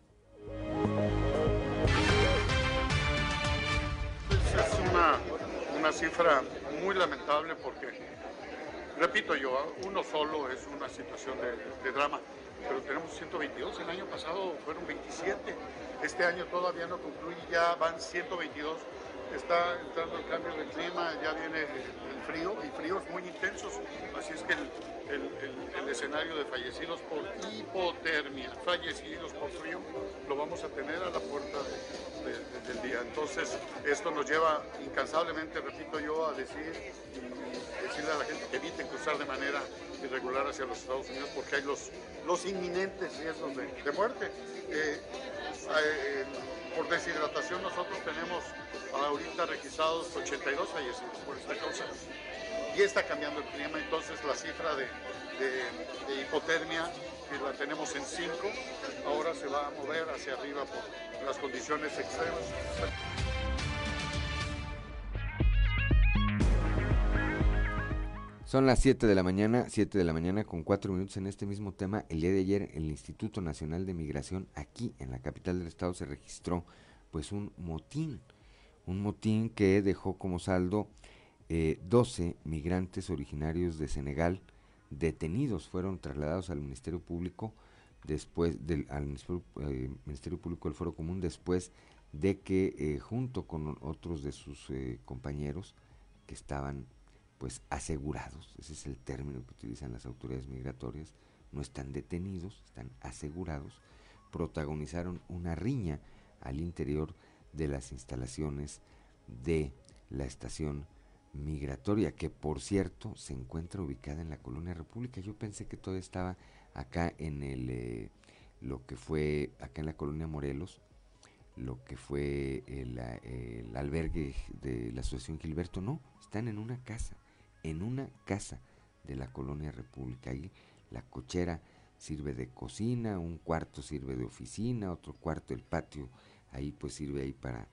S26: Es una, una cifra muy lamentable porque Repito yo, uno solo es una situación de, drama, pero tenemos 122, el año pasado fueron 27, este año todavía no concluye, ya van 122 está entrando el cambio de clima, ya viene el frío y fríos muy intensos, así es que el, escenario de fallecidos por hipotermia, fallecidos por frío, lo vamos a tener a la puerta del día. Entonces, esto nos lleva incansablemente, repito yo, a decir y decirle a la gente que evite cruzar de manera irregular hacia los Estados Unidos porque hay los, los inminentes riesgos de, muerte. Eh, eh, por deshidratación nosotros tenemos ahorita registrados 82 fallecidos por esta causa. Y está cambiando el clima, entonces la cifra de, hipotermia, que la tenemos en 5, ahora se va a mover hacia arriba por las condiciones extremas.
S1: Son las 7 de la mañana, 7 de la mañana con 4 minutos en este mismo tema. El día de ayer el Instituto Nacional de Migración aquí en la capital del estado se registró pues un motín, un motín que dejó como saldo 12 eh, migrantes originarios de Senegal detenidos, fueron trasladados al Ministerio Público después del al Ministerio, eh, Público del Foro Común después de que eh, junto con otros de sus compañeros que estaban pues asegurados, ese es el término que utilizan las autoridades migratorias, no están detenidos, están asegurados, protagonizaron una riña al interior de las instalaciones de la estación migratoria, que por cierto se encuentra ubicada en la Colonia República. Yo pensé que todo estaba acá en el, eh, lo que fue acá en la Colonia Morelos, lo que fue el, el albergue de la Asociación Gilberto, no, están en una casa en una casa de la colonia República. Ahí la cochera sirve de cocina, un cuarto sirve de oficina, otro cuarto el patio ahí pues sirve ahí para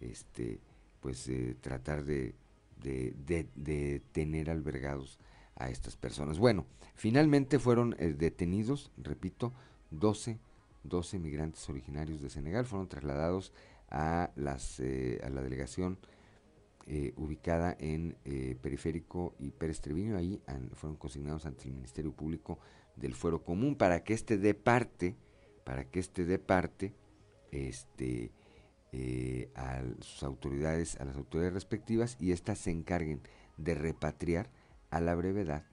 S1: este pues eh, tratar de, de, tener albergados a estas personas. Bueno, finalmente fueron eh, detenidos, repito, 12, 12 migrantes originarios de Senegal, fueron trasladados a, las, eh, a la delegación eh, ubicada en eh, Periférico y Pérez Treviño. Ahí fueron consignados ante el Ministerio Público del Fuero Común para que este dé parte, para que este dé parte, este, eh, a sus autoridades, a las autoridades respectivas y éstas se encarguen de repatriar a la brevedad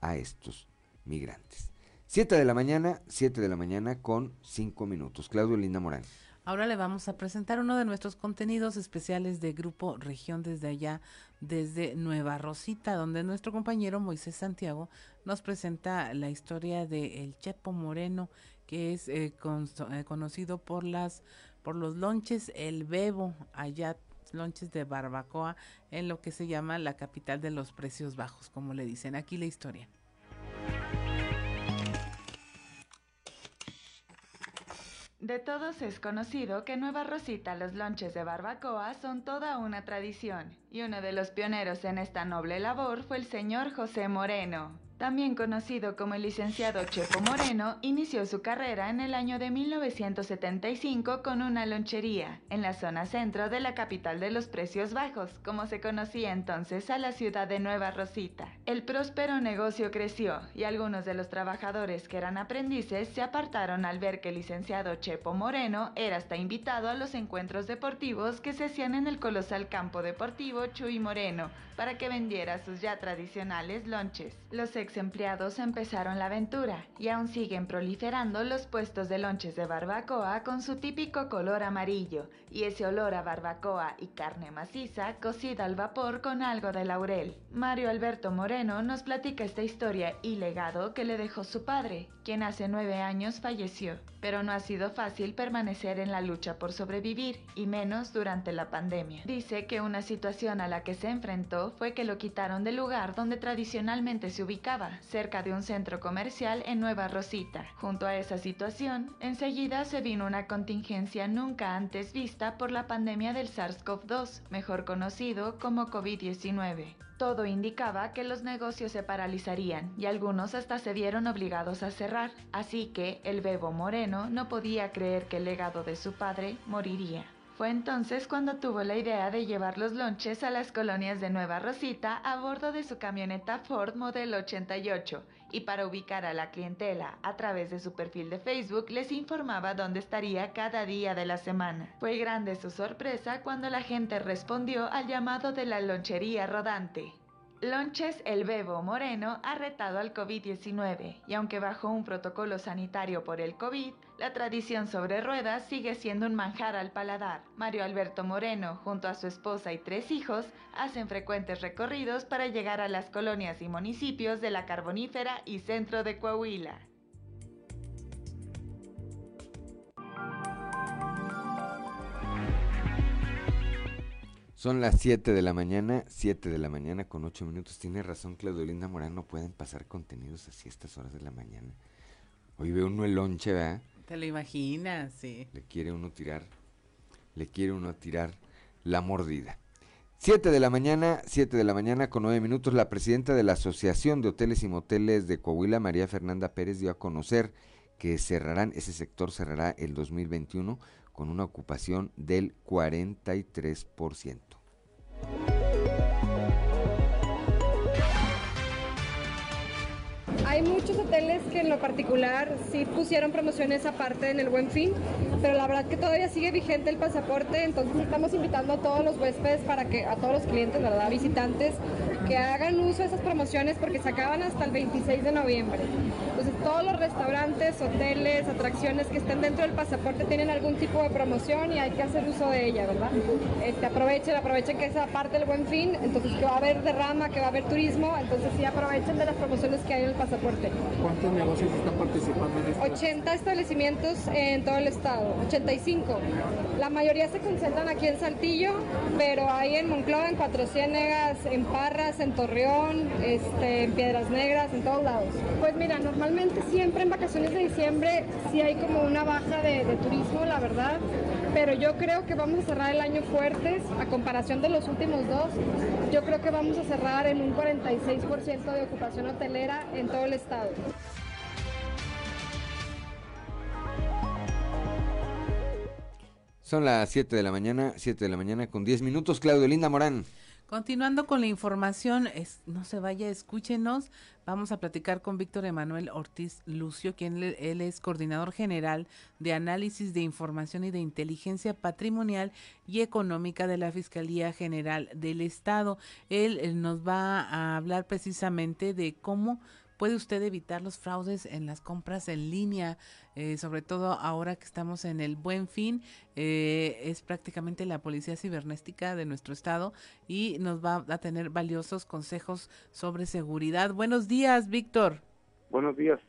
S1: a estos migrantes. Siete de la mañana, siete de la mañana con cinco minutos. Claudio Linda Morán.
S4: Ahora le vamos a presentar uno de nuestros contenidos especiales de Grupo Región desde allá, desde Nueva Rosita, donde nuestro compañero Moisés Santiago nos presenta la historia de El Chepo Moreno, que es eh, eh, conocido por las por los lonches El Bebo, allá lonches de barbacoa, en lo que se llama la capital de los precios bajos, como le dicen. Aquí la historia.
S27: De todos es conocido que Nueva Rosita los lonches de barbacoa son toda una tradición, y uno de los pioneros en esta noble labor fue el señor José Moreno, también conocido como el licenciado Chepo Moreno, inició su carrera en el año de 1975 con una lonchería en la zona centro de la capital de los precios bajos, como se conocía entonces a la ciudad de Nueva Rosita. El próspero negocio creció y algunos de los trabajadores que eran aprendices se apartaron al ver que el licenciado Chepo Moreno era hasta invitado a los encuentros deportivos que se hacían en el colosal campo deportivo Chuy Moreno para que vendiera sus ya tradicionales lonches. Los ex empleados empezaron la aventura y aún siguen proliferando los puestos de lonches de barbacoa con su típico color amarillo y ese olor a barbacoa y carne maciza cocida al vapor con algo de laurel. Mario Alberto Moreno nos platica esta historia y legado que le dejó su padre, quien hace nueve años falleció. Pero no ha sido fácil permanecer en la lucha por sobrevivir, y menos durante la pandemia. Dice que una situación a la que se enfrentó fue que lo quitaron del lugar donde tradicionalmente se ubicaba, cerca de un centro comercial en Nueva Rosita. Junto a esa situación, enseguida se vino una contingencia nunca antes vista por la pandemia del SARS-CoV-2, mejor conocido como COVID-19. Todo indicaba que los negocios se paralizarían y algunos hasta se vieron obligados a cerrar, así que el bebo moreno no podía creer que el legado de su padre moriría. Fue entonces cuando tuvo la idea de llevar los lonches a las colonias de Nueva Rosita a bordo de su camioneta Ford Model 88 y para ubicar a la clientela a través de su perfil de Facebook les informaba dónde estaría cada día de la semana. Fue grande su sorpresa cuando la gente respondió al llamado de la lonchería rodante. Lonches El Bebo Moreno ha retado al COVID-19 y aunque bajo un protocolo sanitario por el COVID, la tradición sobre ruedas sigue siendo un manjar al paladar. Mario Alberto Moreno, junto a su esposa y tres hijos, hacen frecuentes recorridos para llegar a las colonias y municipios de la Carbonífera y centro de Coahuila.
S1: Son las 7 de la mañana, 7 de la mañana con 8 minutos. Tiene razón Claudio Linda Morán, no pueden pasar contenidos así a estas horas de la mañana. Hoy ve uno el lonche, ¿verdad?
S4: Te lo imaginas, sí.
S1: Le quiere uno tirar, le quiere uno tirar la mordida. 7 de la mañana, 7 de la mañana con 9 minutos, la presidenta de la Asociación de Hoteles y Moteles de Coahuila, María Fernanda Pérez, dio a conocer que cerrarán, ese sector cerrará el 2021 con una ocupación del 43%.
S28: Particular sí pusieron promociones aparte en el Buen Fin, pero la verdad que todavía sigue vigente el pasaporte, entonces estamos invitando a todos los huéspedes para que, a todos los clientes, ¿verdad? Visitantes, que hagan uso de esas promociones porque se acaban hasta el 26 de noviembre. Entonces todos los restaurantes, hoteles, atracciones que estén dentro del pasaporte tienen algún tipo de promoción y hay que hacer uso de ella, ¿verdad? Este, aprovechen, aprovechen que es aparte del Buen Fin, entonces que va a haber derrama, que va a haber turismo, entonces sí aprovechen de las promociones que hay en el pasaporte.
S22: ¿Cuántos negocios están participando en esto?
S28: 80 establecimientos en todo el estado, 85. La mayoría se concentran aquí en Saltillo, pero hay en Monclova, en Cuatro Ciénegas, en Parras, en Torreón, este, en Piedras Negras, en todos lados. Pues mira, normalmente siempre en vacaciones de diciembre sí hay como una baja de, de turismo, la verdad, pero yo creo que vamos a cerrar el año fuertes a comparación de los últimos dos. Yo creo que vamos a cerrar en un 46% de ocupación hotelera en todo el estado.
S1: Son las 7 de la mañana, 7 de la mañana con 10 minutos. Claudio Linda Morán.
S4: Continuando con la información, no se vaya, escúchenos. Vamos a platicar con Víctor Emanuel Ortiz Lucio, quien él es coordinador general de análisis de información y de inteligencia patrimonial y económica de la Fiscalía General del Estado. Él nos va a hablar precisamente de cómo puede usted evitar los fraudes en las compras en línea, eh, sobre todo ahora que estamos en el buen fin, eh, es prácticamente la policía cibernética de nuestro estado y nos va a tener valiosos consejos sobre seguridad. Buenos días, Víctor.
S29: Buenos días.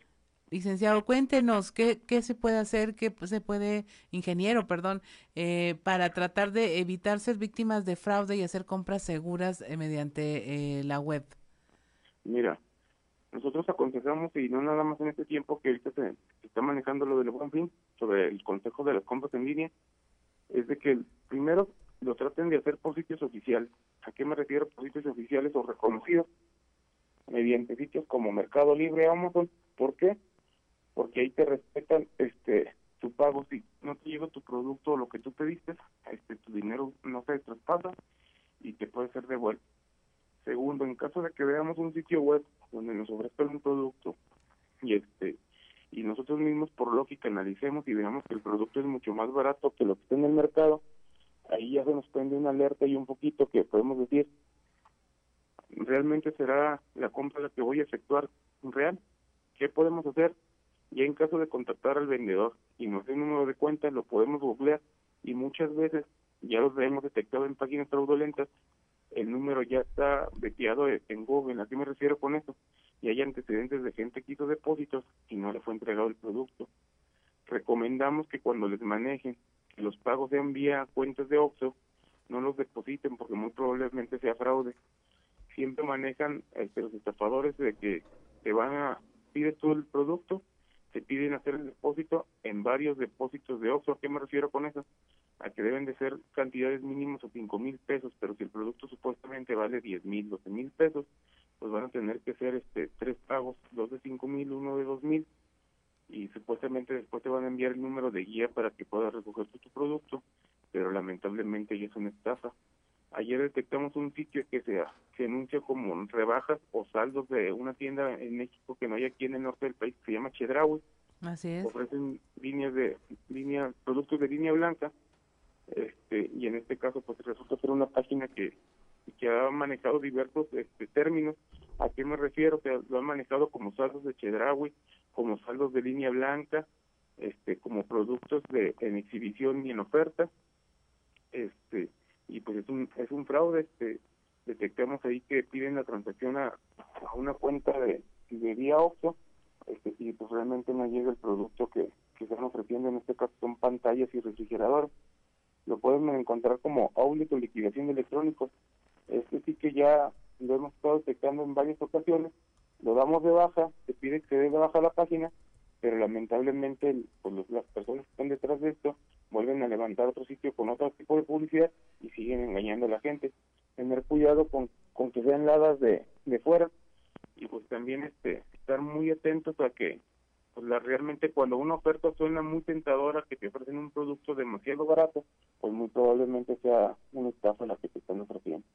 S4: Licenciado, cuéntenos qué, qué se puede hacer, qué se puede, ingeniero, perdón, eh, para tratar de evitar ser víctimas de fraude y hacer compras seguras mediante la web.
S29: Mira, nosotros aconsejamos, y no nada más en este tiempo que ahorita se, está manejando lo del buen fin, sobre el consejo de las compras en línea, es de que primero lo traten de hacer por sitios oficiales. ¿A qué me refiero por sitios oficiales o reconocidos? Mediante sitios como Mercado Libre, Amazon. ¿Por qué? Porque ahí te respetan este tu pago. Si no te llega tu producto o lo que tú pediste, este, tu dinero no se traspasa y te puede ser devuelto. Segundo, en caso de que veamos un sitio web donde nos ofrezcan un producto y este y nosotros mismos por lógica analicemos y veamos que el producto es mucho más barato que lo que está en el mercado, ahí ya se nos prende una alerta y un poquito que podemos decir, ¿realmente será la compra la que voy a efectuar real? ¿Qué podemos hacer? Y en caso de contactar al vendedor y nos dé un número de cuenta, lo podemos googlear y muchas veces ya los hemos detectado en páginas fraudulentas el número ya está veteado en Google. ¿A qué me refiero con eso? Y hay antecedentes de gente que hizo depósitos y no le fue entregado el producto. Recomendamos que cuando les manejen que los pagos sean vía cuentas de OXXO, no los depositen porque muy probablemente sea fraude. Siempre manejan este, los estafadores de que te van a pides todo el producto, te piden hacer el depósito en varios depósitos de OXXO. ¿A qué me refiero con eso? A que deben de ser cantidades mínimas o cinco mil pesos, pero si el producto supuestamente vale diez mil, doce mil pesos, pues van a tener que ser este tres pagos, dos de cinco mil, uno de dos mil, y supuestamente después te van a enviar el número de guía para que puedas recoger tu, tu producto, pero lamentablemente ya es una estafa. Ayer detectamos un sitio que se, se anuncia como rebajas o saldos de una tienda en México que no hay aquí en el norte del país, que se llama Chedraui.
S4: Así es.
S29: Ofrecen líneas de línea, productos de línea blanca, este, y en este caso pues resulta ser una página que, que ha manejado diversos este, términos. ¿A qué me refiero? Que lo han manejado como saldos de Chedraui, como saldos de línea blanca, este, como productos de en exhibición y en oferta, este, y pues es un es un fraude, este, detectamos ahí que piden la transacción a, a una cuenta de, de vía OXXO, este, y pues realmente no llega el producto que, que están ofreciendo, en este caso son pantallas y refrigeradores. Lo pueden encontrar como outlet o liquidación de electrónicos. Este sí que ya lo hemos estado detectando en varias ocasiones, lo damos de baja, se pide que dé de baja la página, pero lamentablemente pues, las personas que están detrás de esto vuelven a levantar otro sitio con otro tipo de publicidad y siguen engañando a la gente. Tener cuidado con, con que sean ladas de, de fuera y pues también este estar muy atentos a que pues la realmente cuando una oferta suena muy tentadora que te ofrecen un producto demasiado barato, pues muy probablemente sea una estafa la que te están ofreciendo.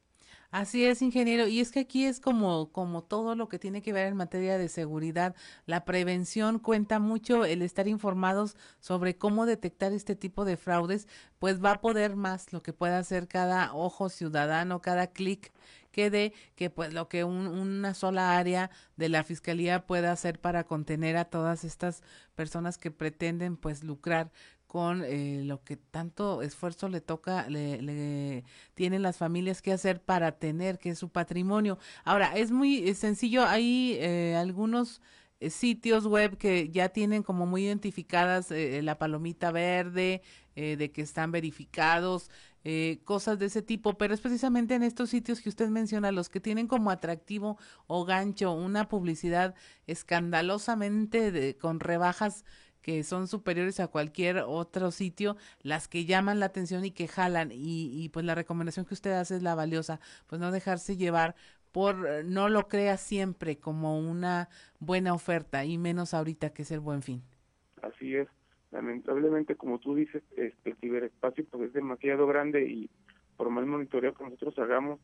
S4: Así es, ingeniero. Y es que aquí es como, como todo lo que tiene que ver en materia de seguridad. La prevención cuenta mucho, el estar informados sobre cómo detectar este tipo de fraudes, pues va a poder más lo que pueda hacer cada ojo ciudadano, cada clic que dé, que pues lo que una sola área de la fiscalía pueda hacer para contener a todas estas personas que pretenden pues lucrar con eh, lo que tanto esfuerzo le toca, le, le, tienen las familias que hacer para tener, que es su patrimonio. Ahora, es muy sencillo, hay eh, algunos eh, sitios web que ya tienen como muy identificadas eh, la palomita verde, eh, de que están verificados, eh, cosas de ese tipo, pero es precisamente en estos sitios que usted menciona, los que tienen como atractivo o gancho una publicidad escandalosamente de, con rebajas que son superiores a cualquier otro sitio, las que llaman la atención y que jalan. Y, y pues la recomendación que usted hace es la valiosa, pues no dejarse llevar por, eh, no lo crea siempre como una buena oferta y menos ahorita que es el buen fin.
S29: Así es. Lamentablemente, como tú dices, este, el ciberespacio pues es demasiado grande y por más monitoreo que nosotros hagamos,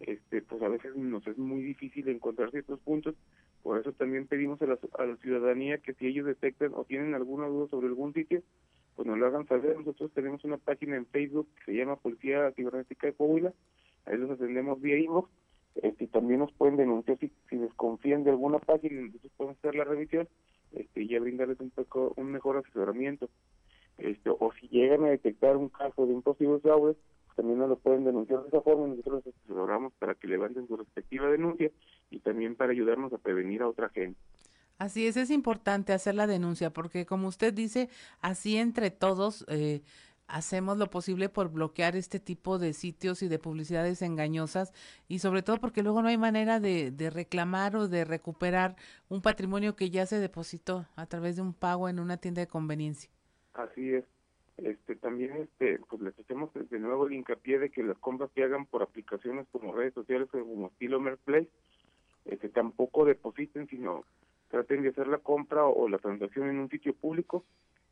S29: este, pues a veces nos es muy difícil encontrar ciertos puntos por eso también pedimos a la, a la ciudadanía que si ellos detectan o tienen alguna duda sobre algún sitio, pues nos lo hagan saber. Nosotros tenemos una página en Facebook que se llama Policía Cibernética de Coahuila. Ahí los atendemos vía inbox. Este, y también nos pueden denunciar si, si desconfían de alguna página, nosotros podemos hacer la revisión este, y ya brindarles un poco un mejor asesoramiento. Este, o si llegan a detectar un caso de un posible fraude, también nos lo pueden denunciar de esa forma nosotros les asesoramos para que levanten su respectiva denuncia y también para ayudarnos a prevenir a otra gente.
S4: Así es, es importante hacer la denuncia porque como usted dice, así entre todos eh, hacemos lo posible por bloquear este tipo de sitios y de publicidades engañosas y sobre todo porque luego no hay manera de, reclamar o de recuperar un patrimonio que ya se depositó a través de un pago en una tienda de conveniencia.
S29: Así es este también este pues les hacemos de nuevo el hincapié de que las compras que hagan por aplicaciones como redes sociales o como estilo Merplay este tampoco depositen sino traten de hacer la compra o, la transacción en un sitio público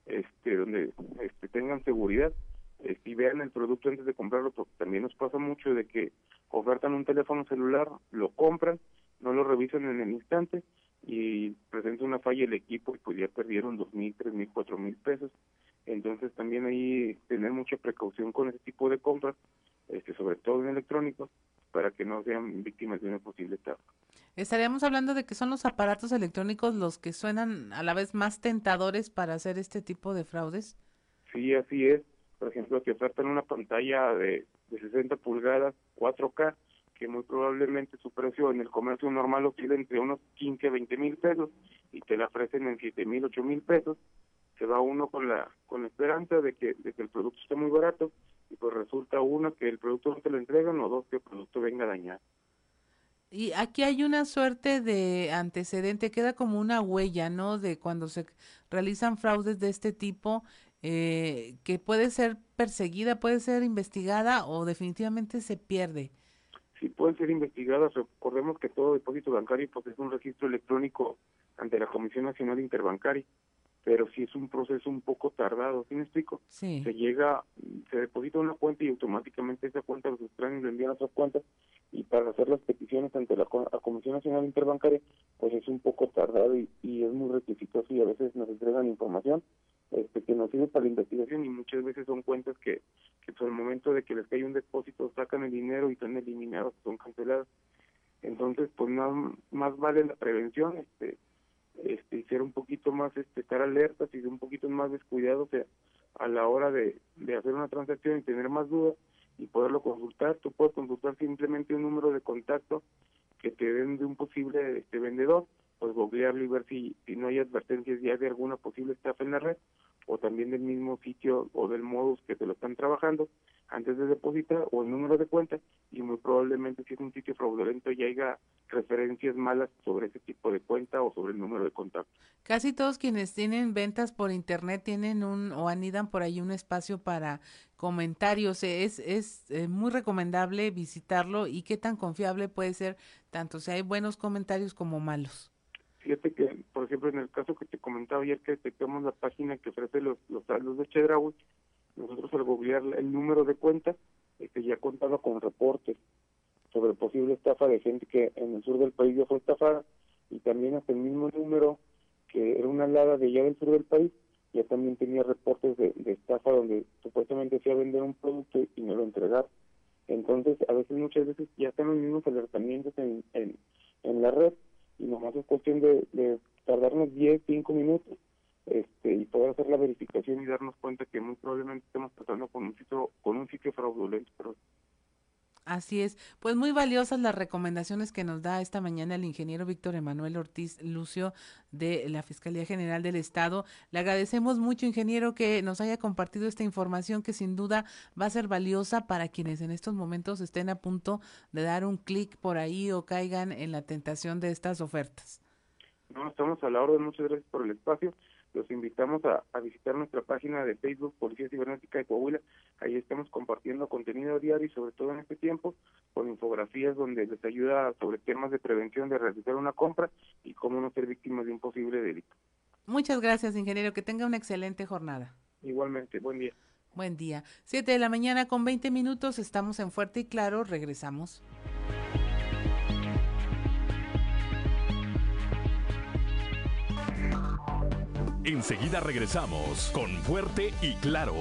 S29: este donde este tengan seguridad este, y vean el producto antes de comprarlo porque también nos pasa mucho de que ofertan un teléfono celular lo compran no lo revisan en el instante y presenta una falla el equipo y pues ya perdieron dos mil tres mil cuatro mil pesos entonces también ahí tener mucha precaución con ese tipo de compras, este, sobre todo en electrónicos, para que no sean víctimas de una posible estafa.
S4: Estaríamos hablando de que son los aparatos electrónicos los que suenan a la vez más tentadores para hacer este tipo de fraudes.
S29: Sí, así es. Por ejemplo, que ofertan una pantalla de, de 60 pulgadas 4K, que muy probablemente su precio en el comercio normal oscila entre unos 15 a 20 mil pesos y te la ofrecen en 7 mil, 8 mil pesos se va uno con la con la esperanza de que, de que el producto esté muy barato y pues resulta uno que el producto no te lo entregan o dos que el producto venga dañado.
S4: Y aquí hay una suerte de antecedente, queda como una huella, ¿no? De cuando se realizan fraudes de este tipo, eh, que puede ser perseguida, puede ser investigada o definitivamente se pierde.
S29: Sí, pueden ser investigadas. Recordemos que todo depósito bancario pues, es un registro electrónico ante la Comisión Nacional Interbancaria pero sí es un proceso un poco tardado, ¿sí me explico?
S4: Sí.
S29: Se llega, se deposita una cuenta y automáticamente esa cuenta los extraños le envían a otra cuenta y para hacer las peticiones ante la, Comisión Nacional Interbancaria, pues es un poco tardado y, y es muy rectificado y a veces nos entregan información este, que nos sirve para la investigación y muchas veces son cuentas que, que por el momento de que les cae un depósito sacan el dinero y están eliminados, son cancelados. Entonces, pues más, más vale la prevención, este, este, ser un poquito más, este, estar alertas y ser un poquito más descuidados a la hora de, hacer una transacción y tener más dudas y poderlo consultar. Tú puedes consultar simplemente un número de contacto que te den de un posible este, vendedor, pues googlearlo y ver si, si no hay advertencias ya de alguna posible estafa en la red o también del mismo sitio o del modus que te lo están trabajando antes de depositar o el número de cuenta y muy probablemente si es un sitio fraudulento ya haya referencias malas sobre ese tipo de cuenta o sobre el número de contacto.
S4: Casi todos quienes tienen ventas por internet tienen un o anidan por ahí un espacio para comentarios. Es, es eh, muy recomendable visitarlo y qué tan confiable puede ser tanto si hay buenos comentarios como malos.
S29: Fíjate que, por ejemplo, en el caso que te comentaba ayer que detectamos la página que ofrece los, los saldos de Chedraui, nosotros al googlear el número de cuenta, este, ya contaba con reportes sobre posible estafa de gente que en el sur del país ya fue estafada y también hasta el mismo número que era una alada de allá del sur del país ya también tenía reportes de, estafa donde supuestamente se a vender un producto y no lo entregar. Entonces, a veces, muchas veces ya están los mismos alertamientos en, en, en la red y nomás es cuestión de, de tardarnos 10, 5 minutos este, y poder hacer la verificación y darnos cuenta que muy probablemente estemos tratando con un sitio, con un sitio fraudulento. Pero...
S4: Así es, pues muy valiosas las recomendaciones que nos da esta mañana el ingeniero Víctor Emanuel Ortiz Lucio de la Fiscalía General del Estado. Le agradecemos mucho, ingeniero, que nos haya compartido esta información que sin duda va a ser valiosa para quienes en estos momentos estén a punto de dar un clic por ahí o caigan en la tentación de estas ofertas.
S29: No, estamos a la orden, muchas gracias por el espacio los invitamos a, visitar nuestra página de Facebook Policía Cibernética de Coahuila. Ahí estamos compartiendo contenido diario y sobre todo en este tiempo con infografías donde les ayuda sobre temas de prevención de realizar una compra y cómo no ser víctimas de un posible delito.
S4: Muchas gracias, ingeniero. Que tenga una excelente jornada.
S29: Igualmente, buen día.
S4: Buen día. Siete de la mañana con 20 minutos. Estamos en Fuerte y Claro. Regresamos.
S30: Enseguida regresamos con Fuerte y Claro.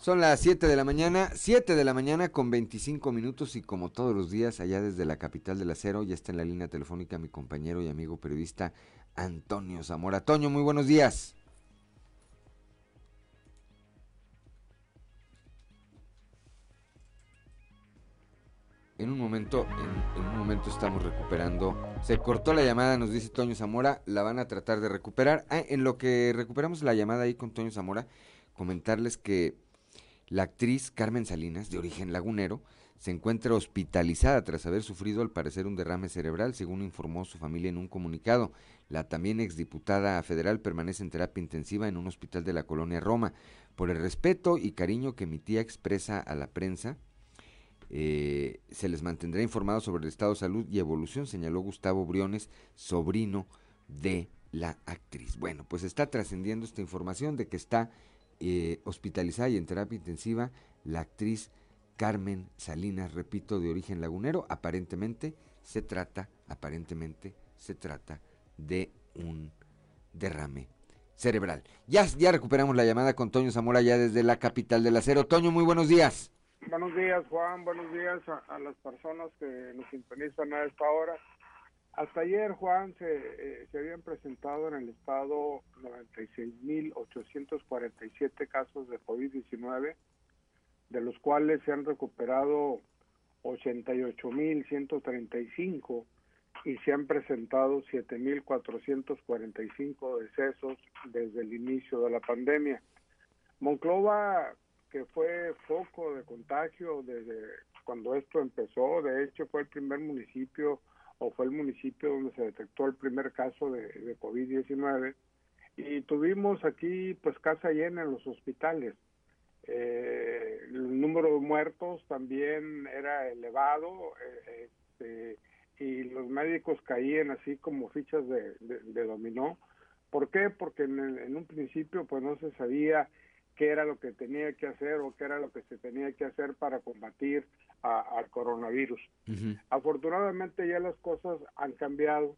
S1: Son las 7 de la mañana, 7 de la mañana con 25 minutos y como todos los días allá desde la capital del acero ya está en la línea telefónica mi compañero y amigo periodista Antonio Zamora. Toño, muy buenos días. En un momento, en, un momento estamos recuperando. Se cortó la llamada, nos dice Toño Zamora, la van a tratar de recuperar. Ah, en lo que recuperamos la llamada ahí con Toño Zamora, comentarles que la actriz Carmen Salinas, de origen lagunero, se encuentra hospitalizada tras haber sufrido al parecer un derrame cerebral, según informó su familia en un comunicado. La también exdiputada federal permanece en terapia intensiva en un hospital de la colonia Roma. Por el respeto y cariño que mi tía expresa a la prensa, eh, se les mantendrá informados sobre el estado de salud y evolución, señaló Gustavo Briones, sobrino de la actriz. Bueno, pues está trascendiendo esta información de que está eh, hospitalizada y en terapia intensiva la actriz Carmen Salinas, repito, de origen lagunero. Aparentemente se trata, aparentemente se trata de un derrame cerebral. Ya, ya recuperamos la llamada con Toño Zamora ya desde la capital del acero. Toño, muy buenos días.
S31: Buenos días, Juan. Buenos días a, las personas que nos sintonizan a esta hora. Hasta ayer, Juan, se, eh, se habían presentado en el estado 96.847 casos de COVID-19, de los cuales se han recuperado 88.135 y se han presentado 7.445 decesos desde el inicio de la pandemia. Monclova que fue foco de contagio desde cuando esto empezó. De hecho, fue el primer municipio o fue el municipio donde se detectó el primer caso de, de COVID-19. Y tuvimos aquí pues casa llena en los hospitales. eh, el número de muertos también era elevado eh, este, y los médicos caían así como fichas de, dominó. ¿Por qué? Porque en, un principio pues no se sabía qué era lo que tenía que hacer o qué era lo que se tenía que hacer para combatir al coronavirus. Afortunadamente ya las cosas han cambiado.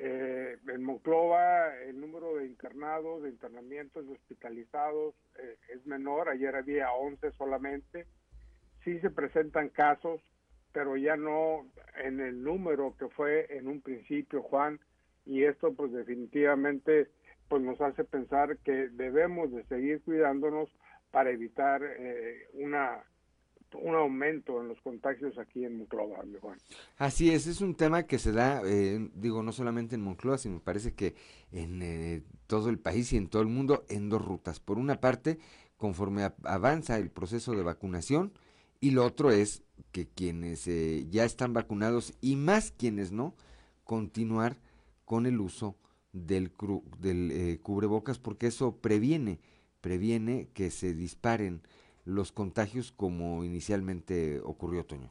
S31: Eh, en Monclova el número de internados, de internamientos, de hospitalizados eh, es menor. Ayer había 11 solamente. Sí se presentan casos, pero ya no en el número que fue en un principio, Juan. Y esto pues definitivamente pues nos hace pensar que debemos de seguir cuidándonos para evitar eh, una un aumento en los contagios aquí en Monclova, Juan.
S1: Así es, es un tema que se da, eh, digo, no solamente en Monclova, sino me parece que en eh, todo el país y en todo el mundo en dos rutas. Por una parte, conforme avanza el proceso de vacunación, y lo otro es que quienes ya están vacunados y más quienes no, continuar con el uso del, del eh, cubrebocas porque eso previene, previene que se disparen los contagios como inicialmente ocurrió, Toño.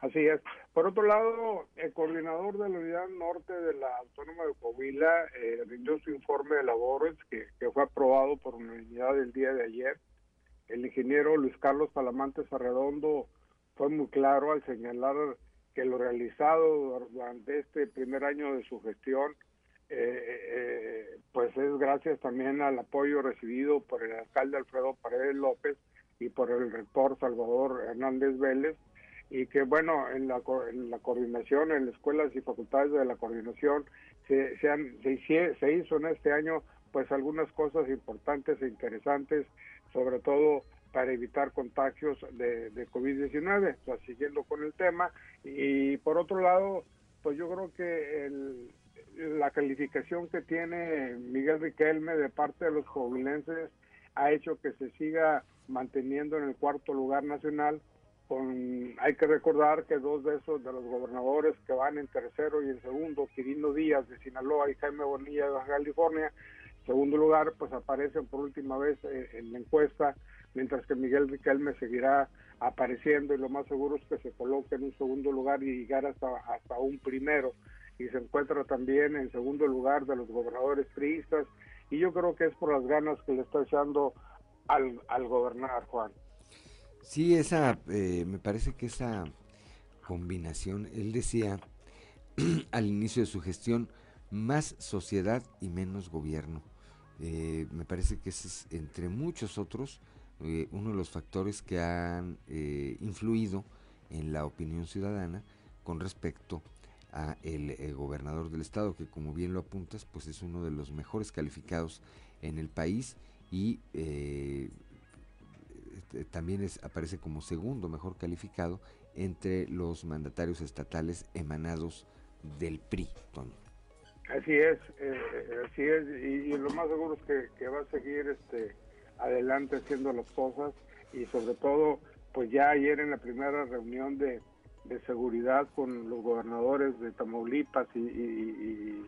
S31: Así es. Por otro lado, el coordinador de la unidad norte de la Autónoma de Coahuila eh, rindió su informe de labores que, que fue aprobado por unidad el día de ayer. El ingeniero Luis Carlos Palamantes Arredondo fue muy claro al señalar que lo realizado durante este primer año de su gestión eh, eh, pues es gracias también al apoyo recibido por el alcalde Alfredo Paredes López y por el rector Salvador Hernández Vélez y que bueno en la, en la coordinación en las escuelas y facultades de la coordinación se, se, han, se, se hizo en este año pues algunas cosas importantes e interesantes sobre todo para evitar contagios de, de COVID-19, o sea, siguiendo con el tema. Y por otro lado, pues yo creo que el, la calificación que tiene Miguel Riquelme de parte de los jovilenses ha hecho que se siga manteniendo en el cuarto lugar nacional. Con, hay que recordar que dos de esos de los gobernadores que van en tercero y en segundo, Quirino Díaz de Sinaloa y Jaime Bonilla de Baja California, segundo lugar, pues aparecen por última vez en la encuesta, mientras que Miguel Riquelme seguirá apareciendo y lo más seguro es que se coloque en un segundo lugar y llegar hasta, hasta un primero y se encuentra también en segundo lugar de los gobernadores priistas y yo creo que es por las ganas que le está echando al, al gobernar Juan.
S1: Sí, esa, eh, me parece que esa combinación, él decía al inicio de su gestión, más sociedad y menos gobierno. Eh, me parece que ese es, entre muchos otros, eh, uno de los factores que han influido en la opinión ciudadana con respecto a el, gobernador del estado, que como bien lo apuntas, pues es uno de los mejores calificados en el país y eh, este, también es, aparece como segundo mejor calificado entre los mandatarios estatales emanados del PRI,
S31: Así es, eh, así es, y, lo más seguro es que, que, va a seguir este adelante haciendo las cosas y sobre todo, pues ya ayer en la primera reunión de, de seguridad con los gobernadores de Tamaulipas y,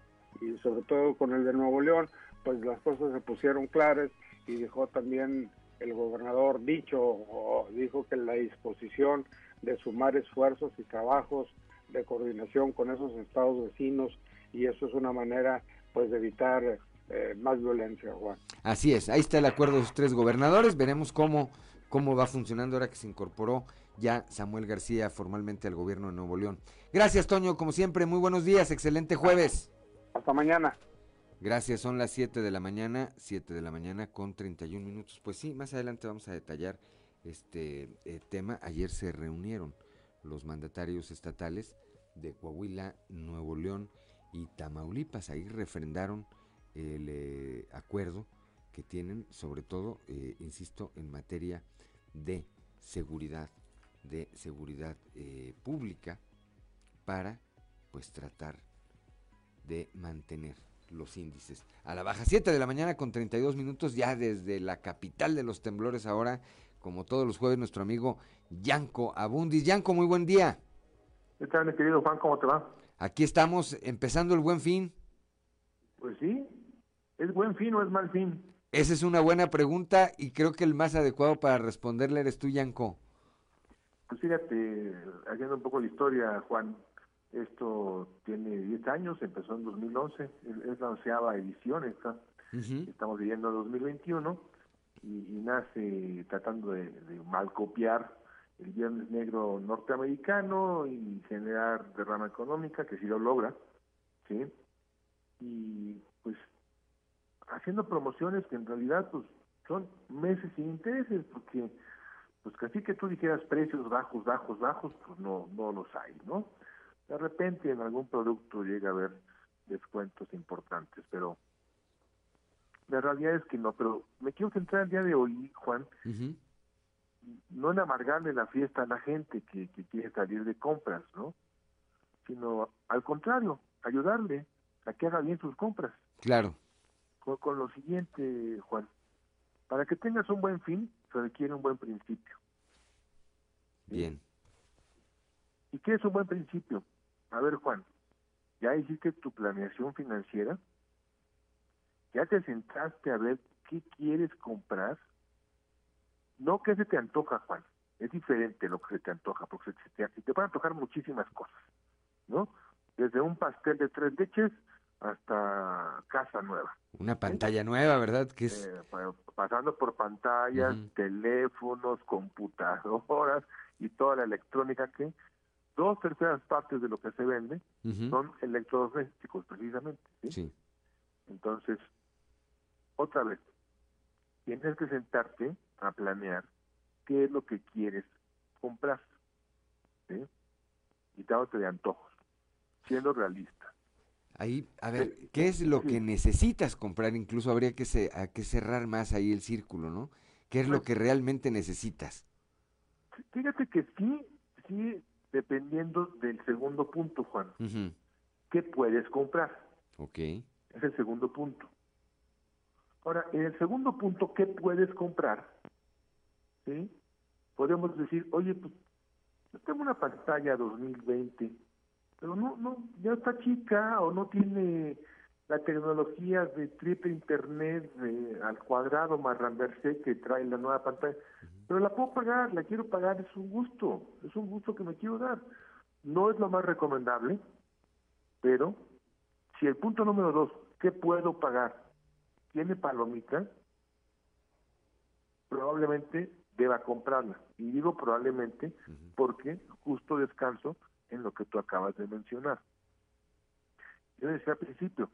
S31: sobre todo con el de Nuevo León, pues las cosas se pusieron claras y dijo también el gobernador dicho o dijo que la disposición de sumar esfuerzos y trabajos de coordinación con esos estados vecinos y eso es una manera pues de evitar eh, más violencia, Juan.
S1: Así es, ahí está el acuerdo de los tres gobernadores, veremos cómo, cómo va funcionando ahora que se incorporó ya Samuel García formalmente al gobierno de Nuevo León. Gracias, Toño, como siempre, muy buenos días, excelente jueves.
S31: Hasta mañana.
S1: Gracias, son las 7 de la mañana, 7 de la mañana con 31 minutos. Pues sí, más adelante vamos a detallar este eh, tema. Ayer se reunieron los mandatarios estatales de Coahuila, Nuevo León y Tamaulipas. Ahí refrendaron el eh, acuerdo que tienen, sobre todo, eh, insisto, en materia de seguridad de seguridad eh, pública para pues tratar de mantener los índices a la baja. 7 de la mañana con 32 minutos ya desde la capital de los temblores ahora, como todos los jueves, nuestro amigo Yanko Abundis. Yanko, muy buen día.
S32: ¿Qué tal, mi querido Juan? ¿Cómo te va?
S1: Aquí estamos empezando el buen fin.
S32: Pues sí, ¿es buen fin o es mal fin?
S1: Esa es una buena pregunta y creo que el más adecuado para responderle eres tú, Yanko.
S32: Pues fíjate, haciendo un poco la historia, Juan, esto tiene 10 años, empezó en 2011, es la onceava edición, esta, estamos viviendo en 2021 y, nace tratando de, mal copiar el Viernes Negro norteamericano y generar derrama económica, que sí lo logra, ¿sí? Y pues haciendo promociones que en realidad pues son meses sin intereses, porque pues casi que tú dijeras precios bajos, bajos, bajos, pues no, no los hay, ¿no? De repente en algún producto llega a haber descuentos importantes, pero la realidad es que no, pero me quiero centrar el día de hoy, Juan, no en amargarle la fiesta a la gente que, que quiere salir de compras, ¿no? Sino al contrario, ayudarle a que haga bien sus compras.
S1: Claro.
S32: Con, con lo siguiente, Juan, para que tengas un buen fin, se requiere un buen principio.
S1: Bien.
S32: ¿Y qué es un buen principio? A ver, Juan, ¿ya hiciste tu planeación financiera? ¿Ya te sentaste a ver qué quieres comprar? No qué se te antoja, Juan. Es diferente lo que se te antoja, porque se te, te van a antojar muchísimas cosas, ¿no? Desde un pastel de tres leches hasta casa nueva.
S1: Una pantalla nueva, ¿verdad? Que es...
S32: Eh, pasando por pantallas, teléfonos, computadoras y toda la electrónica que dos terceras partes de lo que se vende son electrodomésticos precisamente. ¿sí? Entonces, otra vez, tienes que sentarte a planear qué es lo que quieres comprar. ¿sí? Y dándote de antojos, siendo realista.
S1: Ahí, a ver, ¿qué es lo que necesitas comprar? Incluso habría que, se, a que cerrar más ahí el círculo, ¿no? ¿Qué es lo pues que realmente necesitas?
S32: Fíjate que sí, sí, dependiendo del segundo punto, Juan. ¿Qué puedes comprar?
S1: Ok.
S32: Es el segundo punto. Ahora, en el segundo punto, ¿qué puedes comprar? ¿Sí? Podemos decir, oye, pues, yo tengo una pantalla 2020 pero no, no, ya está chica o no tiene la tecnología de triple internet al cuadrado más ramversé que trae la nueva pantalla, pero la puedo pagar, la quiero pagar, es un gusto, es un gusto que me quiero dar. No es lo más recomendable, pero si el punto número dos, ¿qué puedo pagar? Tiene palomita, probablemente deba comprarla. Y digo probablemente porque justo descanso en lo que tú acabas de mencionar. Yo decía al principio,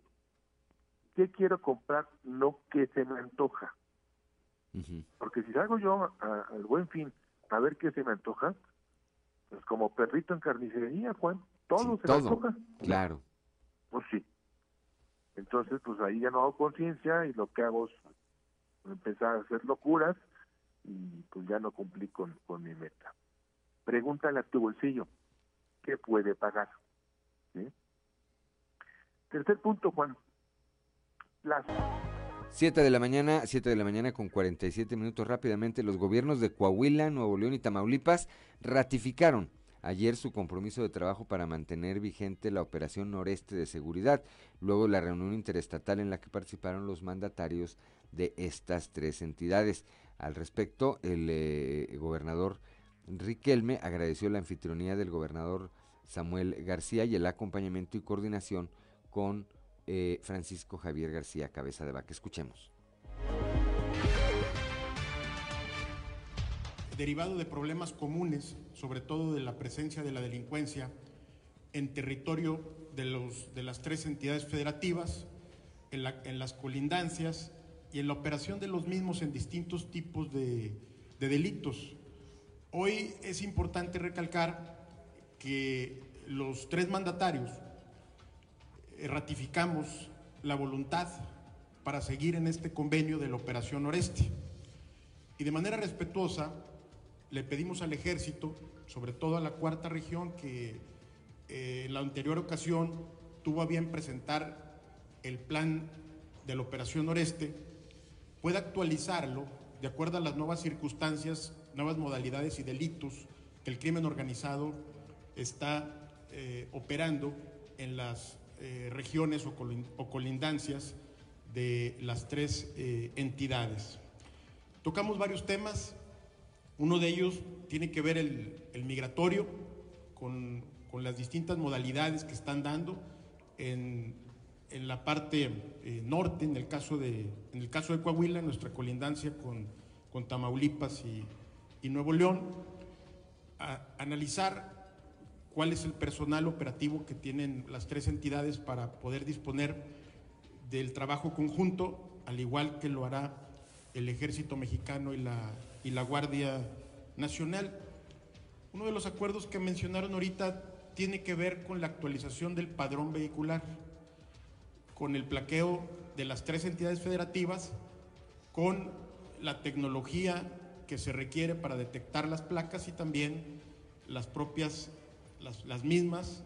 S32: ¿qué quiero comprar? No que se me antoja. Porque si salgo yo al buen fin a ver qué se me antoja, pues como perrito en carnicería, Juan, todo se me antoja.
S1: Claro.
S32: Pues sí. Entonces, pues ahí ya no hago conciencia y lo que hago es empezar a hacer locuras y pues ya no cumplí con, con mi meta. Pregúntale a tu bolsillo, puede pagar. Tercer punto, Juan. Las
S1: 7 de la mañana, 7 de la mañana con 47 minutos rápidamente, los gobiernos de Coahuila, Nuevo León y Tamaulipas ratificaron ayer su compromiso de trabajo para mantener vigente la operación noreste de seguridad, luego la reunión interestatal en la que participaron los mandatarios de estas tres entidades. Al respecto, el eh, gobernador Riquelme agradeció la anfitrionía del gobernador Samuel García y el acompañamiento y coordinación con eh, Francisco Javier García Cabeza de Vaca. Escuchemos.
S33: Derivado de problemas comunes, sobre todo de la presencia de la delincuencia en territorio de, los, de las tres entidades federativas, en, las colindancias y en la operación de los mismos en distintos tipos de delitos. Hoy es importante recalcar que los tres mandatarios eh, ratificamos la voluntad para seguir en este convenio de la Operación Noreste. Y de manera respetuosa le pedimos al ejército, sobre todo a la cuarta región, que eh, en la anterior ocasión tuvo a bien presentar el plan de la Operación Noreste, pueda actualizarlo de acuerdo a las nuevas circunstancias, nuevas modalidades y delitos que el crimen organizado está eh, operando en las eh, regiones o, colindancias de las tres eh, entidades. Tocamos varios temas, uno de ellos tiene que ver el, migratorio con, las distintas modalidades que están dando en, la parte norte, en el, caso de, en el caso de Coahuila, nuestra colindancia con, Tamaulipas y, Nuevo León, analizar cuál es el personal operativo que tienen las tres entidades para poder disponer del trabajo conjunto, al igual que lo hará el Ejército Mexicano y la, y la Guardia Nacional. Uno de los acuerdos que mencionaron ahorita tiene que ver con la actualización del padrón vehicular, con el plaqueo de las tres entidades federativas, con la tecnología que se requiere para detectar las placas y también las propias las, las mismas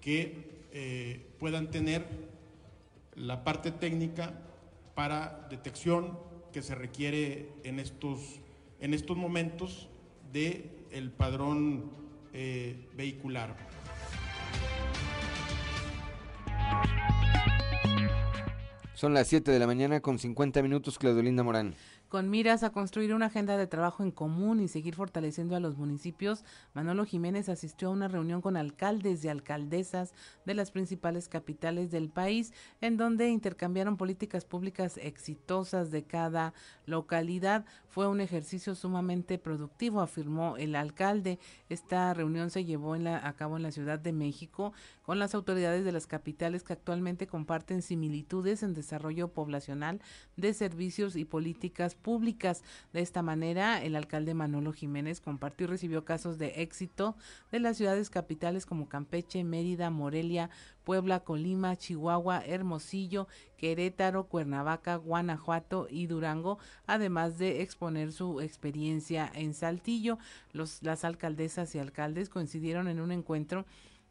S33: que eh, puedan tener la parte técnica para detección que se requiere en estos, en estos momentos del el padrón eh, vehicular.
S1: Son las 7 de la mañana con 50 minutos, Claudolinda Morán.
S4: Con miras a construir una agenda de trabajo en común y seguir fortaleciendo a los municipios, Manolo Jiménez asistió a una reunión con alcaldes y alcaldesas de las principales capitales del país, en donde intercambiaron políticas públicas exitosas de cada localidad. Fue un ejercicio sumamente productivo, afirmó el alcalde. Esta reunión se llevó a cabo en la Ciudad de México con las autoridades de las capitales que actualmente comparten similitudes en desarrollo poblacional de servicios y políticas públicas. De esta manera, el alcalde Manolo Jiménez compartió y recibió casos de éxito de las ciudades capitales como Campeche, Mérida, Morelia, Puebla, Colima, Chihuahua, Hermosillo, Querétaro, Cuernavaca, Guanajuato y Durango, además de exponer su experiencia en Saltillo. Los, las alcaldesas y alcaldes coincidieron en un encuentro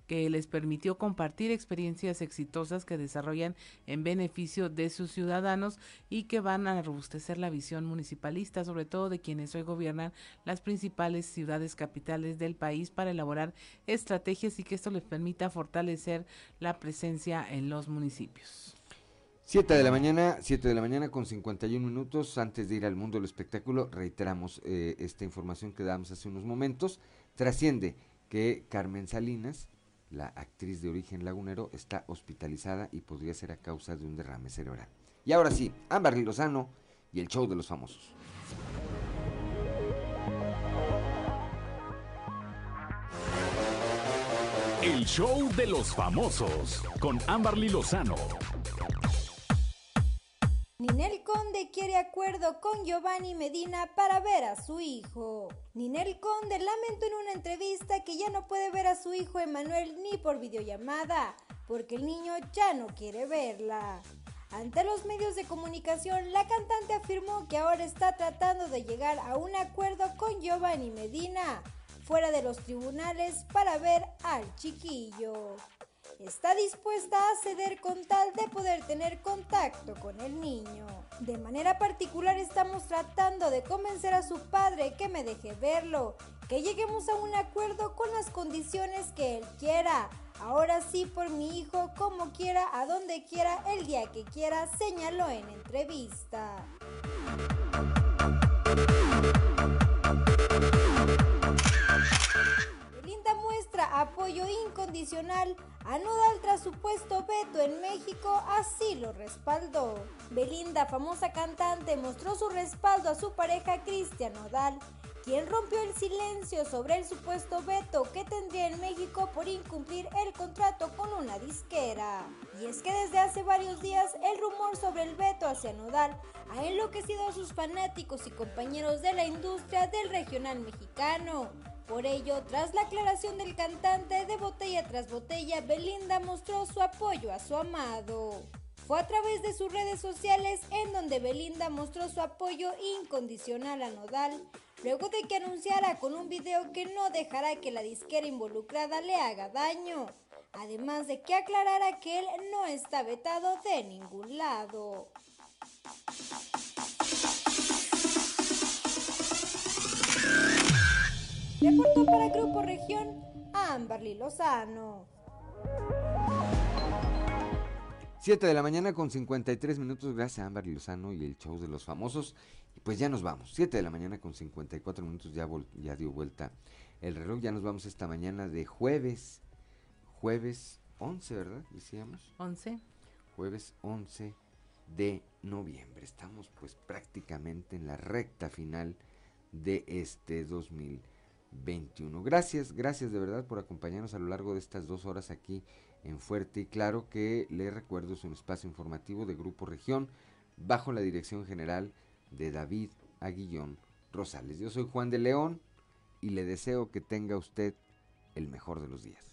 S4: que les permitió compartir experiencias exitosas que desarrollan en beneficio de sus ciudadanos y que van a robustecer la visión municipalista, sobre todo de quienes hoy gobiernan las principales ciudades capitales del país para elaborar estrategias y que esto les permita fortalecer la presencia en los municipios.
S1: Siete de la mañana, siete de la mañana con 51 minutos. Antes de ir al mundo del espectáculo, reiteramos eh, esta información que damos hace unos momentos. Trasciende que Carmen Salinas, la actriz de origen lagunero, está hospitalizada y podría ser a causa de un derrame cerebral. Y ahora sí, Ámbar Lozano y el show de los famosos.
S30: El show de los famosos con Amberly Lozano.
S34: Ninel Conde quiere acuerdo con Giovanni Medina para ver a su hijo. Ninel Conde lamentó en una entrevista que ya no puede ver a su hijo Emanuel ni por videollamada, porque el niño ya no quiere verla. Ante los medios de comunicación, la cantante afirmó que ahora está tratando de llegar a un acuerdo con Giovanni Medina, fuera de los tribunales, para ver al chiquillo está dispuesta a ceder con tal de poder tener contacto con el niño. De manera particular estamos tratando de convencer a su padre que me deje verlo, que lleguemos a un acuerdo con las condiciones que él quiera. Ahora sí por mi hijo, como quiera, a donde quiera, el día que quiera, señaló en entrevista. Apoyo incondicional a Nodal tras supuesto veto en México, así lo respaldó. Belinda, famosa cantante, mostró su respaldo a su pareja Cristian Nodal, quien rompió el silencio sobre el supuesto veto que tendría en México por incumplir el contrato con una disquera. Y es que desde hace varios días el rumor sobre el veto hacia Nodal ha enloquecido a sus fanáticos y compañeros de la industria del regional mexicano. Por ello, tras la aclaración del cantante de botella tras botella, Belinda mostró su apoyo a su amado. Fue a través de sus redes sociales en donde Belinda mostró su apoyo incondicional a Nodal, luego de que anunciara con un video que no dejará que la disquera involucrada le haga daño, además de que aclarara que él no está vetado de ningún lado. Reportó para Grupo Región Amberly Lozano.
S1: 7 de la mañana con 53 minutos, gracias a Ámbar Lozano y el show de los famosos. Y pues ya nos vamos, 7 de la mañana con 54 minutos, ya, ya dio vuelta el reloj, ya nos vamos esta mañana de jueves, jueves 11, ¿verdad? Decíamos.
S4: 11.
S1: Jueves 11 de noviembre. Estamos pues prácticamente en la recta final de este 2021. Gracias, gracias de verdad por acompañarnos a lo largo de estas dos horas aquí en Fuerte y Claro, que le recuerdo es un espacio informativo de Grupo Región bajo la dirección general de David Aguillón Rosales. Yo soy Juan de León y le deseo que tenga usted el mejor de los días.